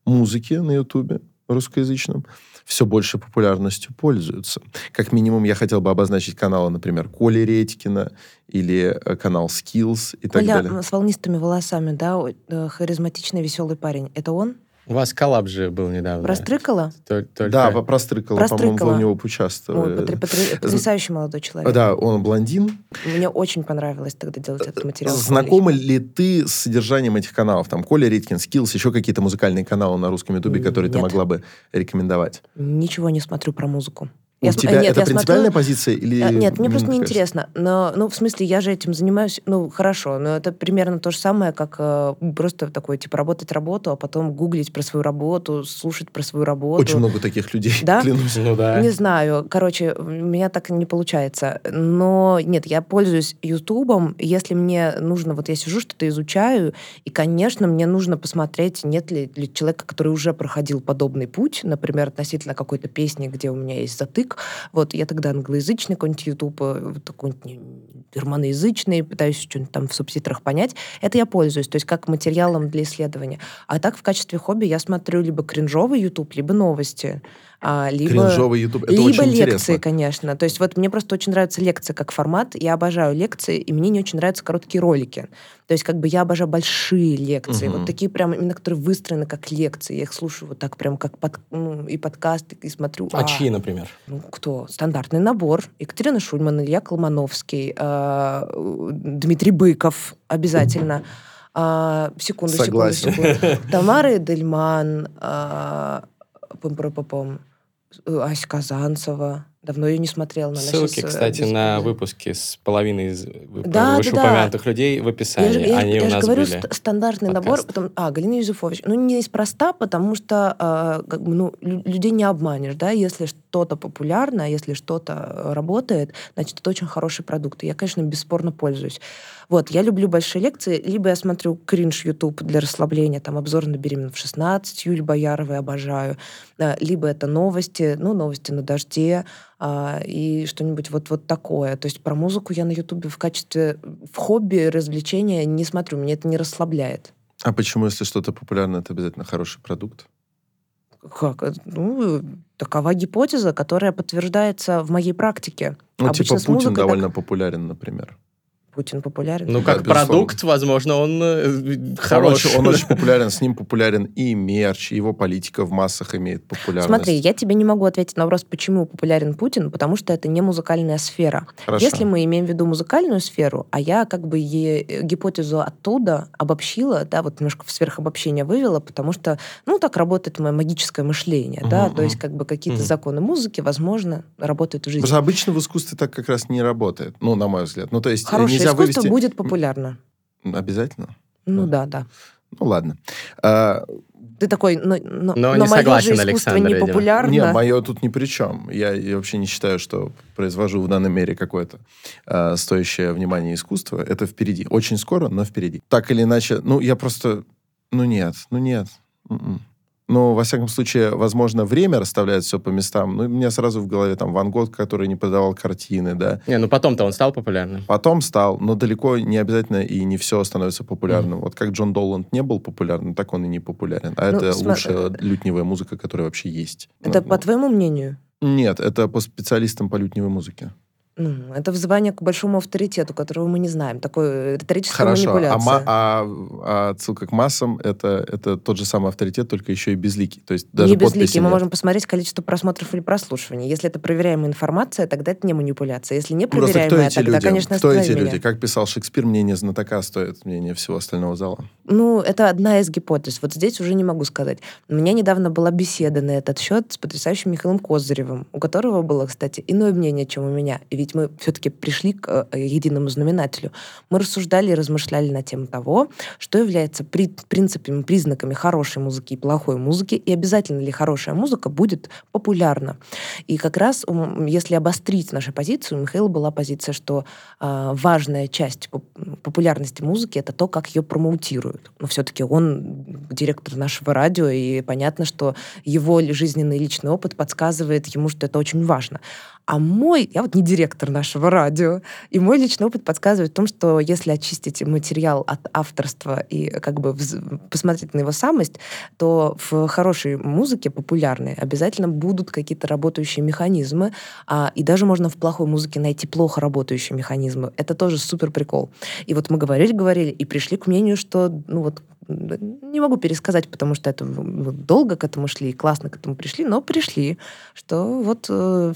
музыки на YouTube русскоязычном все больше популярностью пользуются. Как минимум, я хотел бы обозначить каналы, например, Коли Редькина или э, канал Skills и так Коля далее. м, с волнистыми волосами, да, э, харизматичный, веселый парень. Это он? У вас коллаб же был недавно. Растрыкала? Тол- Только... Да, по- прострыкало, по-моему, вы Прострыкало. в него Ой, поучаствовали. потр- потр- потрясающий молодой человек. Да, он блондин. Мне очень понравилось тогда делать этот материал. Знакома ли ты с содержанием этих каналов? Там Коля Риткин, Skills, еще какие-то музыкальные каналы на русском ютубе, которые ты нет. могла бы рекомендовать? Ничего не смотрю про музыку. У Я см- тебя нет, это я принципиальная смотрю- позиция или... Э, Нет, мне просто м, не кажется? интересно. Но, ну, в смысле, я же этим занимаюсь, ну, хорошо, но это примерно то же самое, как э, просто такое, типа, работать работу, а потом гуглить про свою работу, слушать про свою работу. Очень много таких людей, Да? клянусь. Ну да. Не знаю. Короче, у меня так не получается. Но нет, я пользуюсь Ютубом. Если мне нужно, вот я сижу, что-то изучаю, и, конечно, мне нужно посмотреть, нет ли, ли человека, который уже проходил подобный путь, например, относительно какой-то песни, где у меня есть затык. Вот я тогда англоязычный какой-нибудь э, вот какой-нибудь не- германоязычный, пытаюсь что-нибудь там в субтитрах понять. Это я пользуюсь, то есть как материалом для исследования. А так в качестве хобби я смотрю либо кринжовый Ютуб, либо новости. а, либо... Кринжовый YouTube. Это Либо очень лекции, интересно. конечно. То есть вот мне просто очень нравятся лекции как формат. Я обожаю лекции, и мне не очень нравятся короткие ролики. То есть как бы я обожаю большие лекции. Мгм. Вот такие прям, именно которые выстроены как лекции. Я их слушаю вот так прям как под, ну, и подкасты, и смотрю. А чьи, например? Ну, кто? Стандартный набор. Екатерина Шульман, Илья Колмановский, а, Дмитрий Быков обязательно. А, секунду, Согласен. секунду, секунду. Тамара Эдельман, а, пам-пам-пам-пам, Ася Казанцева. Давно ее не смотрела. Надо Ссылки, э, кстати, без на выпуски с половиной из Да, да, вышеупомянутых людей в описании. Я же, я, Они я у же нас говорю, были. ст- стандартный подкаст. набор. Потом, а, Галина Юзефович. Ну, неспроста, потому что а, как бы, ну, лю- людей не обманешь, да, если что-то популярно, если что-то э, работает, значит, это очень хороший продукт. И я, конечно, бесспорно пользуюсь. Вот, я люблю большие лекции, либо я смотрю кринж YouTube для расслабления, там, обзор на беременна в 16, Юль Бояровой обожаю, а, либо это новости, ну, новости на дожде, а, и что-нибудь вот, вот такое. То есть про музыку я на Ютубе в качестве в хобби, развлечения не смотрю, меня это не расслабляет. А почему, если что-то популярное, это обязательно хороший продукт? Как? э, Ну, такова гипотеза, которая подтверждается в моей практике. Ну, Обычно типа Путин музыкой так- довольно популярен, например. Путин популярен. Ну, Да, как безусловно. продукт, возможно, он э, Он хороший. очень, он очень популярен, с ним популярен и мерч, и его политика в массах имеет популярность. Смотри, я тебе не могу ответить на вопрос, почему популярен Путин, потому что это не музыкальная сфера. Хорошо. Если мы имеем в виду музыкальную сферу, а я как бы е- гипотезу оттуда обобщила, да, вот немножко в сверхобобщение вывела, потому что, ну, так работает мое магическое мышление, да, то есть как бы какие-то законы музыки, возможно, работают в жизни. Потому что обычно в искусстве так как раз не работает, ну, на мой взгляд. Ну, то есть Хорошее нельзя искусство вывести... будет популярно. Обязательно? Ну Да. да, да. Ну, ладно. А, Ты такой, но, но, Но но не согласен же искусство Александр, не видимо. популярно. Не, мое тут ни при чем. Я, я вообще не считаю, что произвожу в данной мере какое-то э, стоящее внимание искусство. Это впереди. Очень скоро, но впереди. Так или иначе, ну, я просто... Ну, нет, ну, нет. М-м. Ну, во всяком случае, возможно, время расставляет все по местам. Ну, у меня сразу в голове там Ван Гог, который не продавал картины, да. Не, ну потом-то он стал популярным. Потом стал, но далеко не обязательно и не все становится популярным. Вот как Джон Доланд не был популярным, так он и не популярен. А Ну, это сма- лучшая лютневая музыка, которая вообще есть. Это Ну, по твоему мнению? Нет, это по специалистам по лютневой музыке. Ну, это взывание к большому авторитету, которого мы не знаем. Такой риторическая Хорошо. А, манипуляция. ма- а- а отсылка к массам это, это тот же самый авторитет, только еще и безликий. То есть даже не безликий. подписи Мы нет. можем посмотреть количество просмотров или прослушиваний. Если это проверяемая информация, тогда это не манипуляция. Если не Просто кто проверяемая, эти тогда, люди? конечно, кто эти останови люди? меня. Как писал Шекспир, мнение знатока стоит мнение всего остального зала. Ну, это одна из гипотез. Вот здесь уже не могу сказать. У меня недавно была беседа на этот счет с потрясающим Михаилом Козыревым, у которого было, кстати, иное мнение, чем у меня. И ведь мы все-таки пришли к э, единому знаменателю. Мы рассуждали и размышляли на тему того, что является при- принципами, признаками хорошей музыки и плохой музыки, и обязательно ли хорошая музыка будет популярна. И как раз, если обострить нашу позицию, у Михаила была позиция, что а, важная часть поп- популярности музыки это то, как ее промоутируют. Но все-таки он директор нашего радио, и понятно, что его жизненный личный опыт подсказывает ему, что это очень важно. А мой, я вот не директор нашего радио, и мой личный опыт подсказывает в том, что если очистить материал от авторства и как бы посмотреть на его самость, то в хорошей музыке, популярной, обязательно будут какие-то работающие механизмы, а, и даже можно в плохой музыке найти плохо работающие механизмы. Это тоже супер прикол. И вот мы говорили, говорили, и пришли к мнению, что, ну вот, не могу пересказать, потому что это долго к этому шли, классно к этому пришли, но пришли, что вот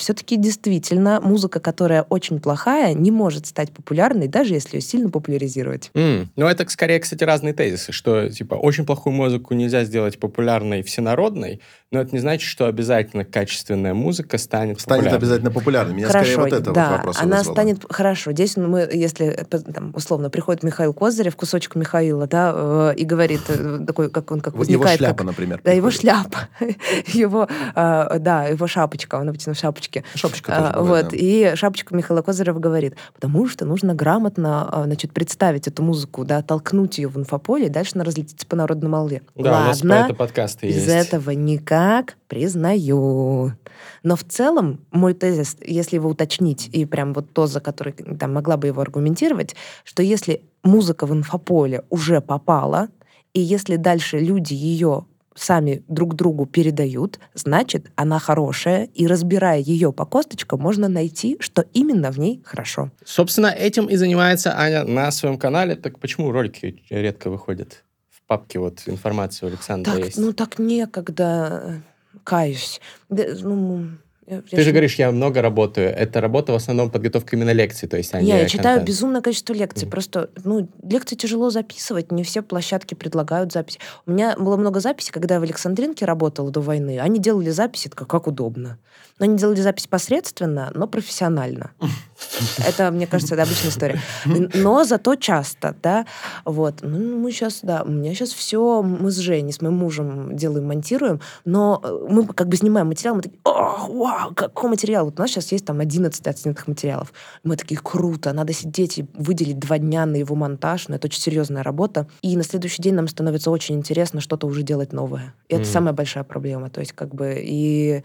все-таки действительно музыка, которая очень плохая, не может стать популярной, даже если ее сильно популяризировать. М, Ну, это скорее, кстати, разные тезисы, что, типа, очень плохую музыку нельзя сделать популярной всенародной, но это не значит, что обязательно качественная музыка станет Станет популярной. обязательно популярной. Меня Хорошо, скорее вот это да, вот вопрос она вызвало. станет хорошо. Здесь мы, если э, там, условно приходит Михаил Козырев, кусочек Михаила, да, э, и говорит э, такой, как он как Его возникает, шляпа, как- например. да, его шляпа, его, э, да, его шапочка, он обычно в шапочке. Шапочка тоже бывает, вот, да. и шапочка Михаила Козырева говорит, потому что нужно грамотно, значит, представить эту музыку, да, толкнуть ее в инфополе, и дальше она разлетится по народной молве. Да, у нас про Ладно, это подкасты есть. этого никак, признаю. Но в целом мой тезис, если его уточнить, и прям вот то, за который там могла бы его аргументировать, что если музыка в инфополе уже попала, и если дальше люди ее сами друг другу передают, значит, она хорошая, и разбирая ее по косточкам, можно найти, что именно в ней хорошо. Собственно, этим и занимается Аня на своем канале. Так почему ролики редко выходят? Папке вот информация у Александра Так, есть. ну так некогда, э, каюсь. Да, ну, я- я Ты же ж- говоришь, я много работаю. Это работа в основном подготовка именно лекций, то есть они Не, я читаю контент. безумное количество лекций. Мгм. Просто, ну, лекции тяжело записывать, не все площадки предлагают запись. У меня было много записей, когда я в Александринке работала до войны. Они делали записи, так как удобно. Но они делали запись посредственно, но профессионально. Это, мне кажется, это обычная история. Но зато часто, да, вот. Ну, мы сейчас, да, у меня сейчас все, мы с Женей, с моим мужем делаем, монтируем, но э, мы как бы снимаем материал, мы такие, о, вау, какой материал. Вот у нас сейчас есть там 11 отснятых материалов. Мы такие, круто, надо сидеть и выделить два дня на его монтаж, но это очень серьезная работа. И на следующий день нам становится очень интересно что-то уже делать новое. И mm-hmm. это самая большая проблема. То есть как бы и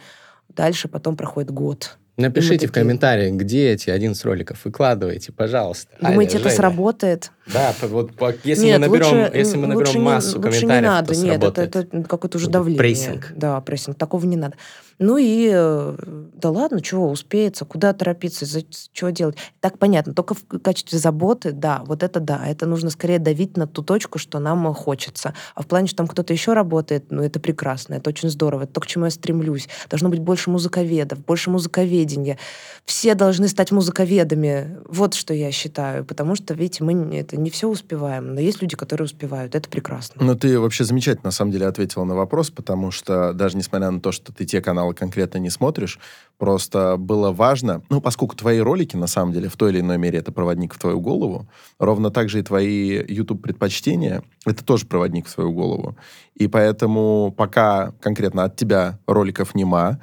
дальше потом проходит год. Напишите в комментариях, где эти 11 роликов. Выкладывайте, пожалуйста. Думаете, Аня, это Женя. сработает? Да, вот если Нет, мы наберем, лучше, если мы наберем массу не, комментариев, лучше не надо. то Нет, это, это какое-то уже давление. Прессинг. Да, прессинг. Такого не надо. Ну и э, да ладно, чего, успеется, куда торопиться, за, чего делать. Так понятно, только в качестве заботы, да, вот это да, это нужно скорее давить на ту точку, что нам хочется. А в плане, что там кто-то еще работает, ну это прекрасно, это очень здорово, это то, к чему я стремлюсь. Должно быть больше музыковедов, больше музыковедения. Все должны стать музыковедами. Вот что я считаю, потому что, видите, мы это не все успеваем, но есть люди, которые успевают, это прекрасно. Ну ты вообще замечательно, на самом деле, ответила на вопрос, потому что даже несмотря на то, что ты те каналы конкретно не смотришь, просто было важно, ну, поскольку твои ролики, на самом деле, в той или иной мере это проводник в твою голову, ровно так же и твои YouTube-предпочтения, это тоже проводник в твою голову. И поэтому пока конкретно от тебя роликов нема,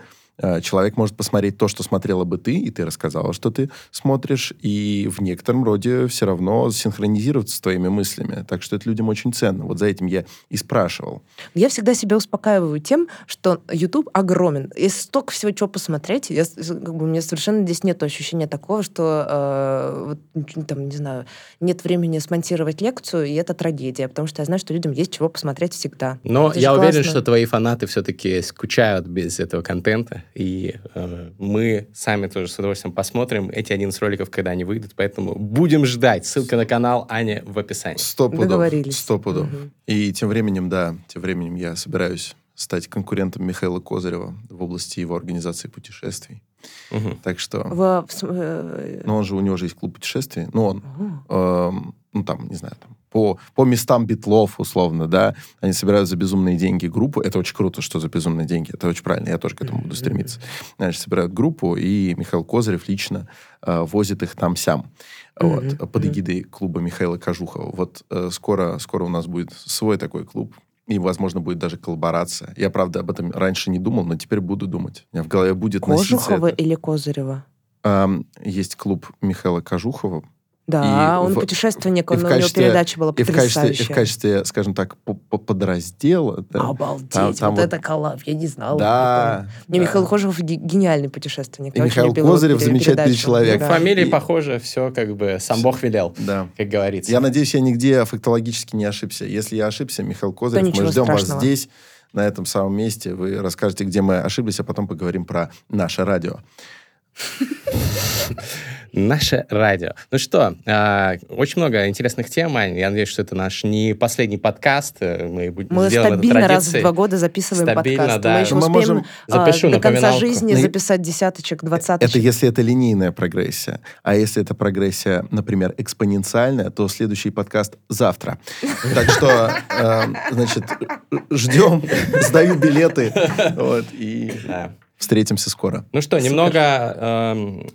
человек может посмотреть то, что смотрела бы ты, и ты рассказала, что ты смотришь, и в некотором роде все равно синхронизироваться с твоими мыслями. Так что это людям очень ценно. Вот за этим я и спрашивал. Я всегда себя успокаиваю тем, что YouTube огромен. Есть столько всего, чего посмотреть. Я, как бы, у меня совершенно здесь нет ощущения такого, что э, вот, там, не знаю, нет времени смонтировать лекцию, и это трагедия, потому что я знаю, что людям есть чего посмотреть всегда. Но это я уверен, классно. что твои фанаты все-таки скучают без этого контента и э, мы сами тоже с удовольствием посмотрим эти 11 роликов, когда они выйдут, поэтому будем ждать. Ссылка на канал Аня в описании. Сто пудов. Договорились. Сто пудов. Угу. И тем временем, да, тем временем я собираюсь стать конкурентом Михаила Козырева в области его организации путешествий. Угу. Так что... В... Э, ну, он же, у него же есть клуб путешествий. Ну, он, угу. э, ну, там, не знаю, там, по, по местам битлов, условно, да, они собирают за безумные деньги группу. Это очень круто, что за безумные деньги. Это очень правильно. Я тоже к этому буду стремиться. Значит, собирают группу, и Михаил Козырев лично э, возит их там-сям. Вот, под эгидой клуба Михаила Кожухова. Вот э, скоро, скоро у нас будет свой такой клуб. И, возможно, будет даже коллаборация. Я, правда, об этом раньше не думал, но теперь буду думать. У меня в голове будет Кожухова или Козырева? Эм, есть клуб Михаила Кожухова, да, и он в, путешественник, он, в качестве, у него передача была потрясающая. И в качестве, и в качестве скажем так, подраздела. Да, Обалдеть, там, там вот, вот это коллаб, я не знала. Да. Не, да. Михаил Кожев гениальный путешественник. И Михаил Козырев замечательный передачу. человек. Да. Фамилии и... похожи, все как бы сам Бог велел, да. как говорится. Я надеюсь, я нигде фактологически не ошибся. Если я ошибся, Михаил Козырев, мы ждем страшного. вас здесь, на этом самом месте. Вы расскажете, где мы ошиблись, а потом поговорим про наше радио. Наше радио. Ну что, э, очень много интересных тем, Ань. Я надеюсь, что это наш не последний подкаст. Мы, мы стабильно раз в два года записываем стабильно, подкаст. Да. Мы еще мы успеем можем... Запишу до конца жизни Но... записать десяточек, двадцаточек. Это если это линейная прогрессия. А если это прогрессия, например, экспоненциальная, то следующий подкаст завтра. Так что, э, значит, ждем, сдаю билеты. Вот, и... Встретимся скоро. Ну что, Супер. немного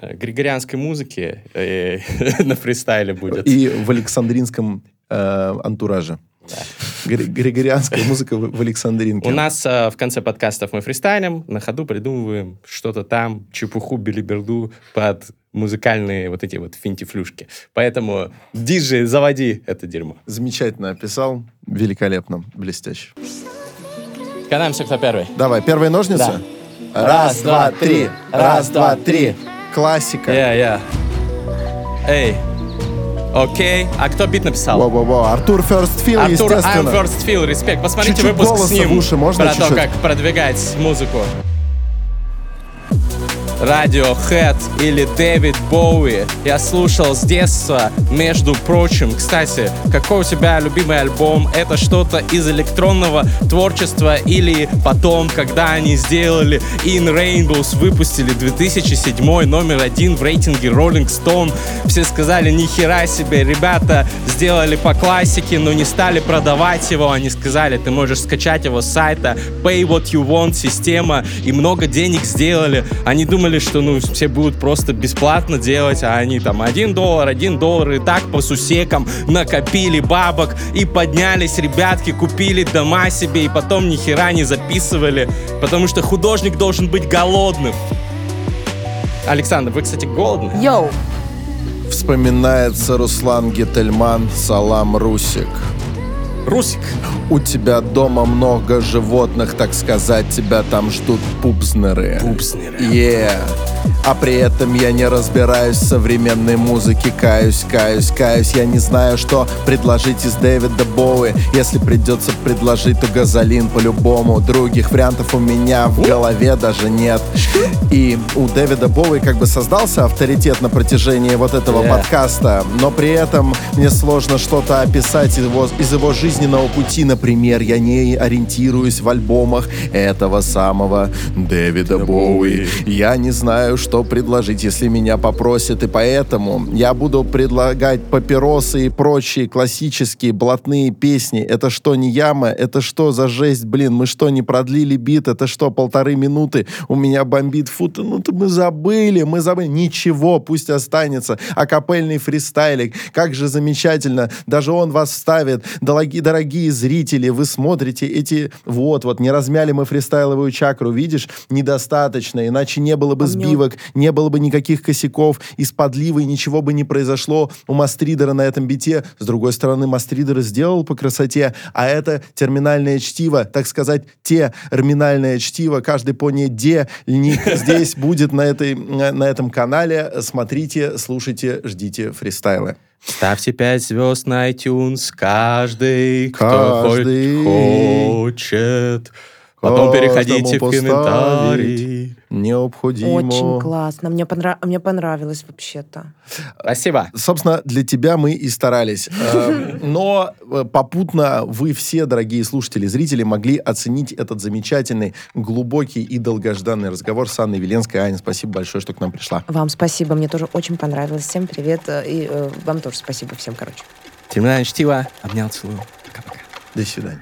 э, григорианской музыки э, на фристайле будет. И в Александринском э, антураже. Да. Григорианская музыка в, в Александринке. У нас э, в конце подкастов мы фристайлим, на ходу придумываем что-то там, чепуху, билиберду под музыкальные вот эти вот финтифлюшки. Поэтому, диджей, заводи это дерьмо. Замечательно описал, великолепно, блестяще. Катаемся, кто первый. Давай, первые ножницы? Да. Раз, два, три. Раз, два, три. Классика. Я, я. Эй. Окей. А кто бит написал? Во-во-во. Артур First Feel, Артур, естественно. I'm First Feel. Респект. Посмотрите чуть-чуть выпуск с ним. В уши можно про чуть-чуть? то, как продвигать музыку. Radiohead или Дэвид Боуи. Я слушал с детства, между прочим. Кстати, какой у тебя любимый альбом? Это что-то из электронного творчества или потом, когда они сделали In Rainbows, выпустили 2007 номер один в рейтинге Rolling Stone. Все сказали, нихера себе, ребята сделали по классике, но не стали продавать его. Они сказали, ты можешь скачать его с сайта Pay What You Want система и много денег сделали. Они думали, что ну все будут просто бесплатно делать, а они там один доллар, один доллар и так по сусекам накопили бабок и поднялись ребятки, купили дома себе и потом ни хера не записывали, потому что художник должен быть голодным. Александр, вы, кстати, голодны? Йоу! Вспоминается Руслан Гетельман, Салам Русик. Русик. У тебя дома много животных, так сказать, тебя там ждут пупзнеры. Пупснеры. Yeah. А при этом я не разбираюсь в современной музыке. Каюсь, каюсь, каюсь. Я не знаю, что предложить из Дэвида Боуи. Если придется предложить, то газолин по-любому. Других вариантов у меня в голове даже нет. И у Дэвида Боуи как бы создался авторитет на протяжении вот этого Yeah. подкаста. Но при этом мне сложно что-то описать из его, из его жизненного пути. Например, я не ориентируюсь в альбомах этого самого Дэвида Боуи. Я не знаю, что предложить, если меня попросят, и поэтому я буду предлагать папиросы и прочие классические блатные песни. Это что, не яма? Это что за жесть, блин? Мы что, не продлили бит? Это что, полторы минуты? У меня бомбит фут. Ну, то мы забыли, мы забыли. Ничего, пусть останется. Акапельный фристайлик. Как же замечательно. Даже он вас вставит. Дорогие, дорогие зрители, вы смотрите эти... Вот, вот, не размяли мы фристайловую чакру, видишь? Недостаточно, иначе не было бы А сбивок, не было бы никаких косяков, из подливы ничего бы не произошло у Мастридера на этом бите. С другой стороны, Мастридер сделал по красоте, а это терминальное чтиво, так сказать, те терминальное чтиво, каждый пони де ник здесь будет на, этой, на этом канале. Смотрите, слушайте, ждите фристайлы. Ставьте 5 звезд на iTunes каждый, кто Каждый. хоть хочет. Потом переходите в комментарии. Необходимо. Очень классно. Мне, понра- мне понравилось вообще-то. Спасибо. Собственно, для тебя мы и старались. Э, Но э, попутно вы все, дорогие слушатели, зрители, могли оценить этот замечательный, глубокий и долгожданный разговор с Анной Веленской. Аня, спасибо большое, что к нам пришла. Вам спасибо, мне тоже очень понравилось. Всем привет. э, И вам тоже спасибо всем, короче. Терминальное чтиво. Обнял, целую. Пока-пока. До свидания.